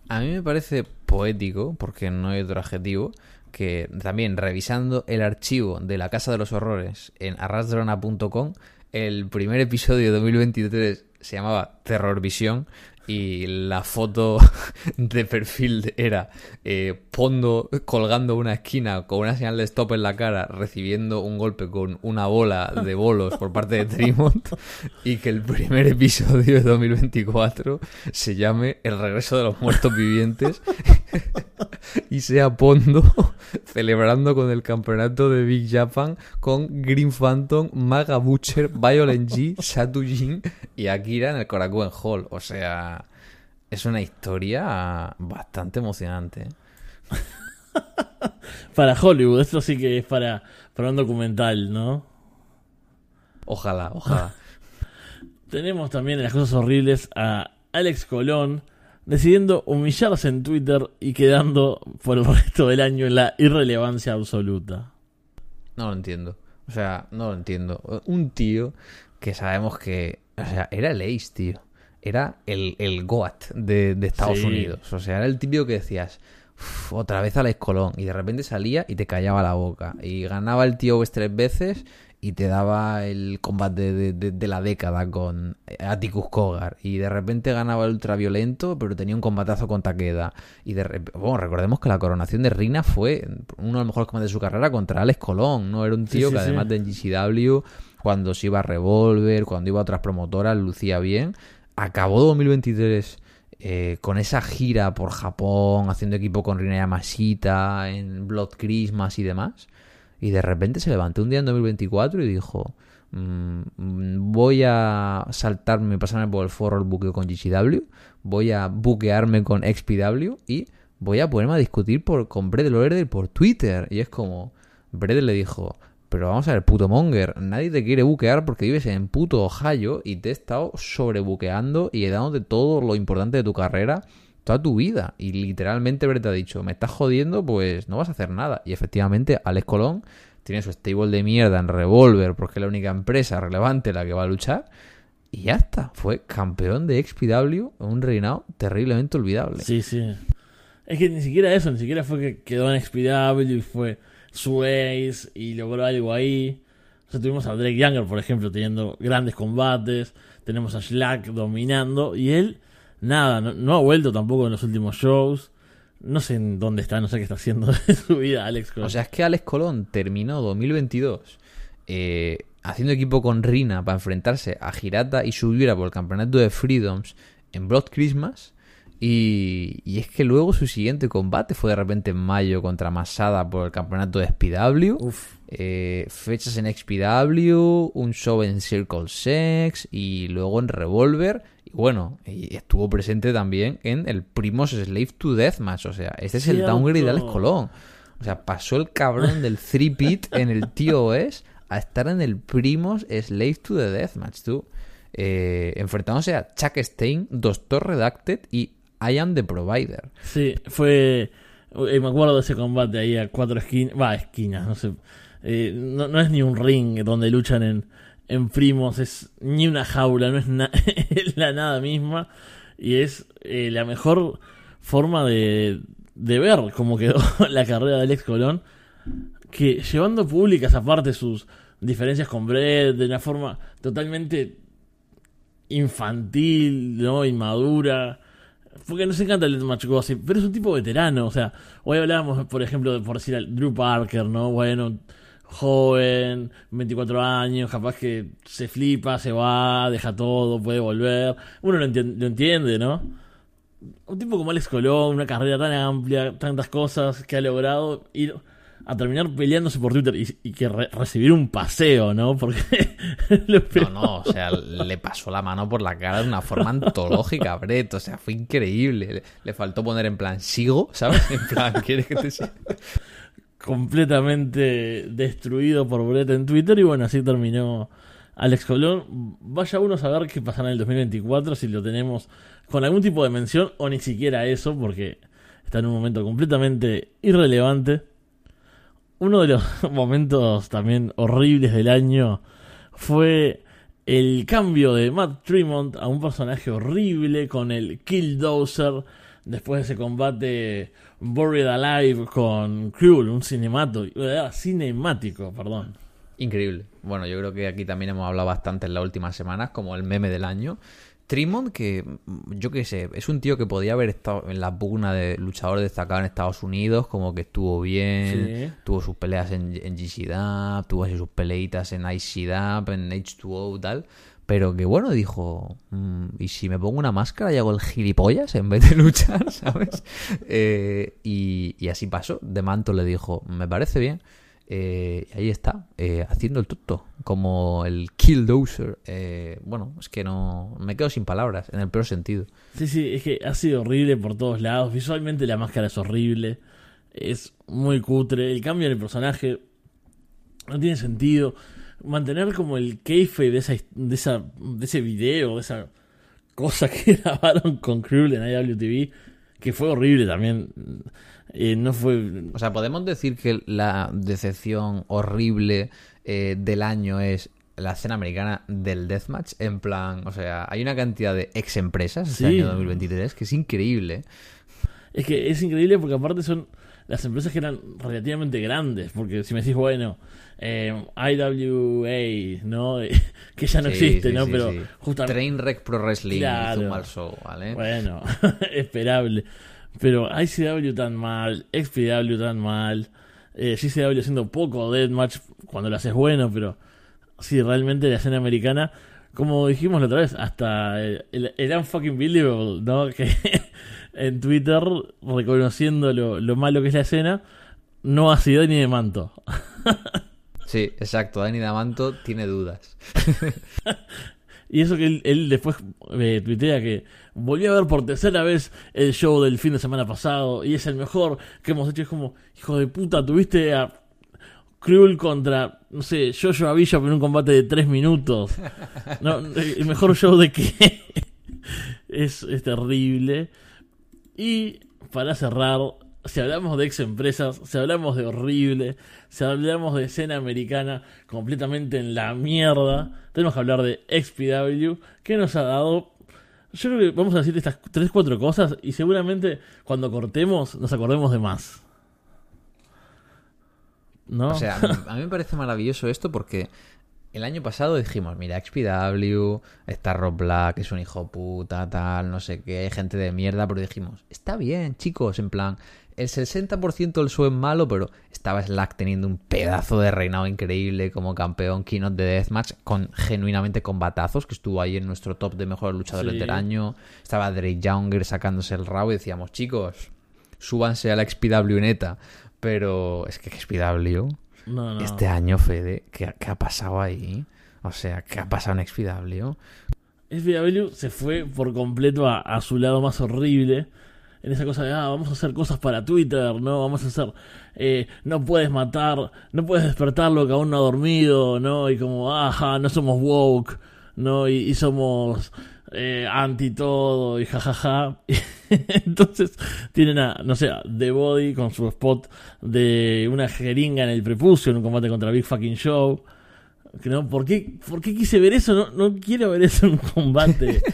Speaker 3: A mí me parece poético, porque no hay otro adjetivo, que también revisando el archivo de la Casa de los Horrores en arrasdrana.com, el primer episodio de 2023 se llamaba Terror Visión y la foto [laughs] de perfil era eh, Pondo colgando una esquina con una señal de stop en la cara, recibiendo un golpe con una bola de bolos por parte de Trimont [laughs] y que el primer episodio de 2024 se llame El regreso de los muertos vivientes [laughs] y sea Pondo celebrando con el campeonato de Big Japan con Green Phantom, Maga Butcher, Violent G, Satu Jin y Akira en el Korakuen Hall. O sea, es una historia bastante emocionante. ¿eh? [laughs]
Speaker 2: Para Hollywood, esto sí que es para, para un documental, ¿no?
Speaker 3: Ojalá, ojalá. [laughs]
Speaker 2: Tenemos también en las cosas horribles a Alex Colón decidiendo humillarse en Twitter y quedando por el resto del año en la irrelevancia absoluta.
Speaker 3: No lo entiendo. O sea, no lo entiendo. Un tío que sabemos que. O sea, era el Ace, tío. Era el, el GOAT de, de Estados
Speaker 2: Sí.
Speaker 3: Unidos. O sea, era el típico que decías. "Uf, otra vez Alex Colón. Y de repente salía y te callaba la boca. Y ganaba el tío West tres veces y te daba el combate de, de- de la década con Atticus Kogar. Y de repente ganaba el ultraviolento, pero tenía un combatazo con Takeda. Y de bueno, recordemos que la coronación de Rina fue uno de los mejores combates de su carrera contra Alex Colón. ¿no? Era un tío
Speaker 2: sí,
Speaker 3: que
Speaker 2: sí.
Speaker 3: además de GCW, cuando se iba a Revolver, cuando iba a otras promotoras, lucía bien. Acabó 2023 eh, con esa gira por Japón, haciendo equipo con Rina Yamashita, en Blood Christmas y demás. Y de repente se levantó un día en 2024 y dijo: mm, mm, Voy a saltarme, pasarme por el foro el buqueo con GCW, voy a buquearme con XPW y voy a ponerme a discutir por, con Brett Loerder por Twitter. Y es como: Brett le dijo: Pero vamos a ver, puto Monger, nadie te quiere buquear porque vives en puto Ohio y te he estado sobrebuqueando y dándote todo lo importante de tu carrera toda tu vida. Y literalmente Brett ha dicho, me estás jodiendo, pues no vas a hacer nada. Y efectivamente, Alex Colón tiene su stable de mierda en Revolver, porque es la única empresa relevante la que va a luchar. Y ya está, fue campeón de XPW un reinado terriblemente olvidable.
Speaker 2: Sí, sí. Es que ni siquiera eso, ni siquiera fue que quedó en XPW y fue su ace y logró algo ahí. O sea, tuvimos a Drake Younger, por ejemplo, teniendo grandes combates. Tenemos a Slack dominando. Y él, nada, no, ha vuelto tampoco en los últimos shows. No sé en dónde está, no sé qué está haciendo [laughs] de su vida Alex Colón.
Speaker 3: O sea, es que Alex Colón terminó 2022 eh, haciendo equipo con Rina para enfrentarse a Hirata y Sugiura por el campeonato de Freedoms en Blood Christmas. Y, y es que luego su siguiente combate fue de repente en mayo contra Masada por el campeonato de SPW. Eh, fechas en XPW, un show en Circle Sex y luego en Revolver. Y bueno, y estuvo presente también en el Primos Slave to Deathmatch. O sea, este es el downgrade de Alex Colón. O sea, pasó el cabrón del 3-pit en el TOS a estar en el Primos Slave to the Deathmatch, tú. Eh, enfrentándose a Chuck Stein, Doctor Redacted y I Am the Provider.
Speaker 2: Sí, fue. eh, me acuerdo de ese combate ahí a cuatro esquinas. Va, esquinas, no sé. Eh, no, es ni un ring donde luchan en, primos, es ni una jaula, no [laughs] es la nada misma. Y es eh, la mejor forma de, de ver cómo quedó [laughs] la carrera de Alex Colón. Que llevando públicas aparte sus diferencias con Brett de una forma totalmente infantil, ¿no? Inmadura. Porque nos encanta el Deathmatch Gossip, pero es un tipo veterano. O sea, hoy hablábamos, por ejemplo, de, por decir al Drew Parker, ¿no? Bueno, joven, 24 años, capaz que se flipa, se va, deja todo, puede volver. Uno lo, entien- lo entiende, ¿no? un tipo como Alex Colón, una carrera tan amplia, tantas cosas que ha logrado ir a terminar peleándose por Twitter y, que recibir un paseo, ¿no? Porque [laughs]
Speaker 3: no, no, o sea, le pasó la mano por la cara de una forma antológica, Brett, o sea, fue increíble. Le, faltó poner en plan, sigo, ¿sabes? En plan, ¿quieres que te siga?
Speaker 2: Completamente destruido por Brett en Twitter y bueno, así terminó Alex Colón. Vaya uno a saber qué pasará en el 2024 si lo tenemos con algún tipo de mención o ni siquiera eso, porque está en un momento completamente irrelevante. Uno de los [laughs] momentos también horribles del año fue el cambio de Matt Tremont a un personaje horrible con el Killdozer después de ese combate Buried Alive con Cruel, un cinemato, cinemático, perdón.
Speaker 3: Increíble. Bueno, yo creo que aquí también hemos hablado bastante en las últimas semanas, como el meme del año. Trimont, que yo qué sé, es un tío que podía haber estado en la pugna de luchador destacado en Estados Unidos, como que estuvo bien, tuvo sus peleas en, en GC tuvo así sus peleitas en ICDAP, en H2O tal, pero que bueno, dijo, mm, ¿y si me pongo una máscara y hago el gilipollas en vez de [laughs] luchar, ¿sabes? Eh, y, y así pasó, De Manto le dijo, me parece bien. Eh, ahí está, eh, haciendo el tutto, como el Killdozer. Eh, bueno, es que no. Me quedo sin palabras, en el peor sentido.
Speaker 2: Sí, sí, es que ha sido horrible por todos lados. Visualmente la máscara es horrible. Es muy cutre. El cambio en el personaje no tiene sentido. Mantener como el keife de, esa, de, esa, de ese video, de esa cosa [laughs] que grabaron con Cruel en IWTV, que fue horrible también no fue...
Speaker 3: O sea, podemos decir que la decepción horrible eh, del año es la escena americana del deathmatch. En plan, o sea, hay una cantidad de ex empresas este año 2023 que es increíble.
Speaker 2: Es que es increíble porque aparte son las empresas que eran relativamente grandes. Porque si me decís, bueno, eh, IWA, ¿no? [laughs] que ya no existe, ¿no? Pero
Speaker 3: justamente. Trainwreck Pro Wrestling hizo un mal show, ¿vale?
Speaker 2: Bueno, [laughs] esperable. Pero ICW tan mal, XPW tan mal, eh, GCW haciendo poco deathmatch cuando lo haces bueno, pero sí, realmente la escena americana, como dijimos la otra vez, hasta el, el, unfucking believable, ¿no? [laughs] Que en Twitter, reconociendo lo, lo malo que es la escena, no ha sido ni de manto. [laughs]
Speaker 3: Sí, exacto. Dani Damanto tiene dudas. [laughs]
Speaker 2: y eso que él, después eh, tuitea que volví a ver por tercera vez el show del fin de semana pasado y es el mejor que hemos hecho. Es como, hijo de puta, tuviste a Cruel contra, no sé, Joshua Bishop en un combate de tres minutos. El mejor show de que [laughs] es, es terrible. Y para cerrar, si hablamos de ex empresas, si hablamos de horrible, si hablamos de escena americana completamente en la mierda, tenemos que hablar de XPW, que nos ha dado yo creo que vamos a decir estas tres, cuatro cosas y seguramente cuando cortemos nos acordemos de más.
Speaker 3: ¿No? O sea, a mí, me parece maravilloso esto porque el año pasado dijimos, mira, XPW, está Rob Black, es un hijo puta, tal, no sé qué, gente de mierda, pero dijimos, está bien, chicos, en plan, el 60% del show es malo, pero estaba Slack teniendo un pedazo de reinado increíble como campeón keynote de Deathmatch con genuinamente combatazos, que estuvo ahí en nuestro top de mejores luchadores del año. Estaba Drake Younger sacándose el rabo y decíamos, chicos, súbanse a la XPW neta. Pero es que XPW, este año, Fede, ¿qué, ¿qué, ha pasado ahí? O sea, ¿qué ha pasado en XPW?
Speaker 2: XPW se fue por completo a su lado más horrible en esa cosa de, ah, vamos a hacer cosas para Twitter, ¿no? Vamos a hacer, eh, no puedes matar, no puedes despertar lo que aún no ha dormido, ¿no? Y como, ajá, no somos woke, ¿no? Y, somos eh, anti todo y jajaja. [laughs] Entonces tienen a, no sé, The Body con su spot de una jeringa en el prepucio en un combate contra Big Fucking Show. ¿No? ¿Por, qué, ¿Por qué quise ver eso? No, no quiero ver eso en un combate. [laughs]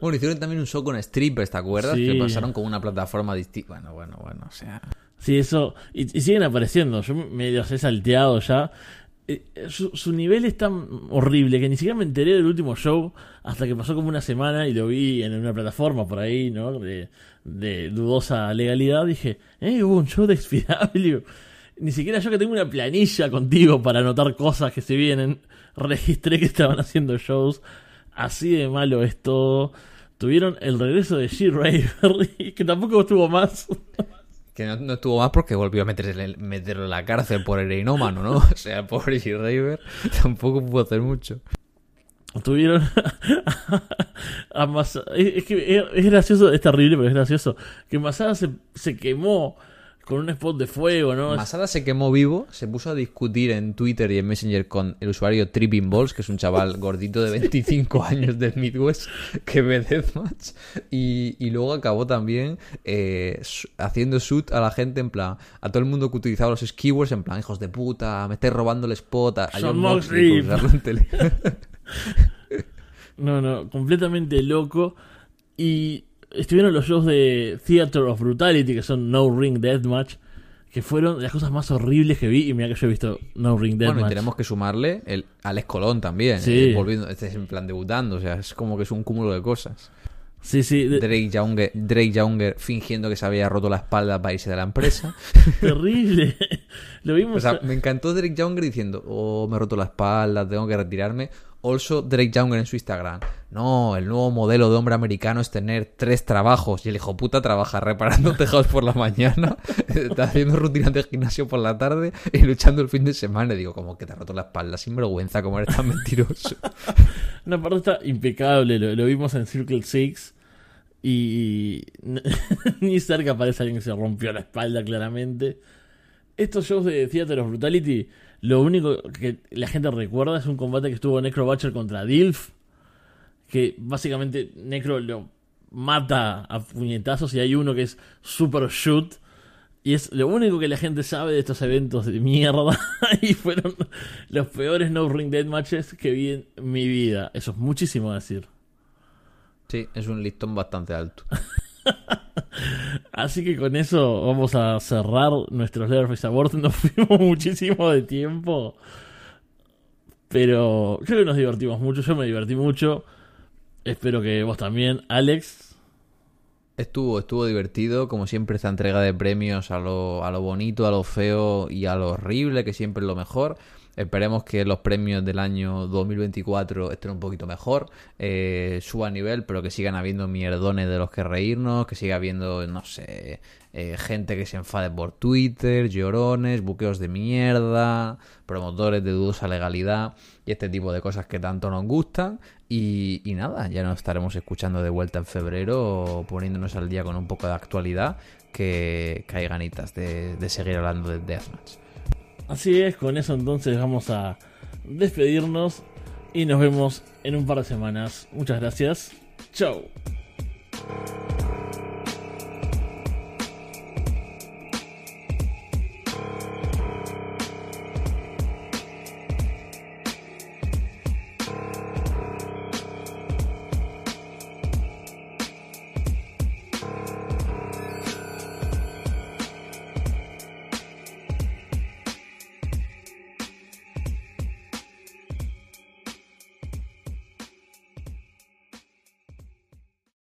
Speaker 3: Bueno, hicieron también un show con strippers, ¿te acuerdas? Que pasaron con una plataforma distinta. Bueno, bueno, bueno, o sea.
Speaker 2: Sí, eso. Y, siguen apareciendo. Yo medio he salteado ya. Eh, su, nivel es tan horrible que ni siquiera me enteré del último show hasta que pasó como una semana y lo vi en una plataforma por ahí, ¿no? De, dudosa legalidad. Dije, eh, hubo un show de XPW. [laughs] Ni siquiera yo que tengo una planilla contigo para anotar cosas que se vienen, registré que estaban haciendo shows Así de malo es todo. Tuvieron el regreso de She-Raver, [laughs] que tampoco estuvo más. [laughs]
Speaker 3: Que no, estuvo más porque volvió a meterse, meterlo en la cárcel por heroinómano, ¿no? [laughs] O sea, pobre G-Raver [laughs] tampoco pudo hacer mucho.
Speaker 2: Tuvieron [laughs] a Mas- es, que es gracioso, es terrible, pero es gracioso. Que Masada se, se quemó con un spot de fuego, ¿no?
Speaker 3: Masada se quemó vivo, se puso a discutir en Twitter y en Messenger con el usuario Tripping Balls, que es un chaval [laughs] gordito de 25 años del Midwest que ve Deathmatch, y, y luego acabó también eh, haciendo shoot a la gente en plan, a todo el mundo que utilizaba los skiwords en plan, hijos de puta, me estáis robando el spot a, John Moxley por
Speaker 2: Moxley.
Speaker 3: usarlo en tele". [laughs]
Speaker 2: No, no, completamente loco. Y estuvieron los shows de Theater of Brutality, que son No Ring Deathmatch, que fueron las cosas más horribles que vi. Y mira que yo he visto No Ring Deathmatch.
Speaker 3: Bueno, y tenemos que sumarle el Alex Colón también,
Speaker 2: Sí.
Speaker 3: eh, volviendo, este es en plan debutando, o sea, es como que es un cúmulo de cosas.
Speaker 2: Sí, sí, de-
Speaker 3: Drake Younger, Drake Younger fingiendo que se había roto la espalda para irse de la empresa. [laughs]
Speaker 2: terrible. [laughs] Lo vimos.
Speaker 3: O sea, me encantó Drake Younger diciendo, oh, me he roto la espalda, tengo que retirarme. Also, Drake Younger en su Instagram. No, el nuevo modelo de hombre americano es tener tres trabajos. Y el hijo puta trabaja reparando [laughs] tejados por la mañana, [laughs] está haciendo rutinas de gimnasio por la tarde y luchando el fin de semana. Y digo, como que te ha roto la espalda, sin vergüenza, como eres tan [laughs] mentiroso.
Speaker 2: Una parte está impecable, lo, lo vimos en Circle Six y ni cerca aparece alguien que se rompió la espalda claramente. Estos shows de Theater of Brutality, lo único que la gente recuerda es un combate que estuvo Necro Butcher contra Dilf, que básicamente Necro lo mata a puñetazos y hay uno que es Super Shoot. Y es lo único que la gente sabe de estos eventos de mierda. [laughs] y fueron los peores no ring dead matches que vi en mi vida. Eso es muchísimo decir.
Speaker 3: Sí, es un listón bastante alto. [laughs] [laughs]
Speaker 2: Así que con eso vamos a cerrar nuestros Leatherface Awards. [laughs] Nos fuimos muchísimo de tiempo. Pero creo que nos divertimos mucho. Yo me divertí mucho. Espero que vos también, Alex.
Speaker 3: Estuvo, estuvo divertido, como siempre, esta entrega de premios a lo, a lo bonito, a lo feo y a lo horrible, que siempre es lo mejor. Esperemos que los premios del año 2024 estén un poquito mejor, eh, suba nivel, pero que sigan habiendo mierdones de los que reírnos, que siga habiendo, no sé, eh, gente que se enfade por Twitter, llorones, buqueos de mierda, promotores de dudosa legalidad y este tipo de cosas que tanto nos gustan. Y, nada, ya nos estaremos escuchando de vuelta en febrero, poniéndonos al día con un poco de actualidad, que, que hay ganitas de, de seguir hablando de Deathmatch.
Speaker 2: Así es, con eso entonces vamos a despedirnos y nos vemos en un par de semanas. Muchas gracias. Chau.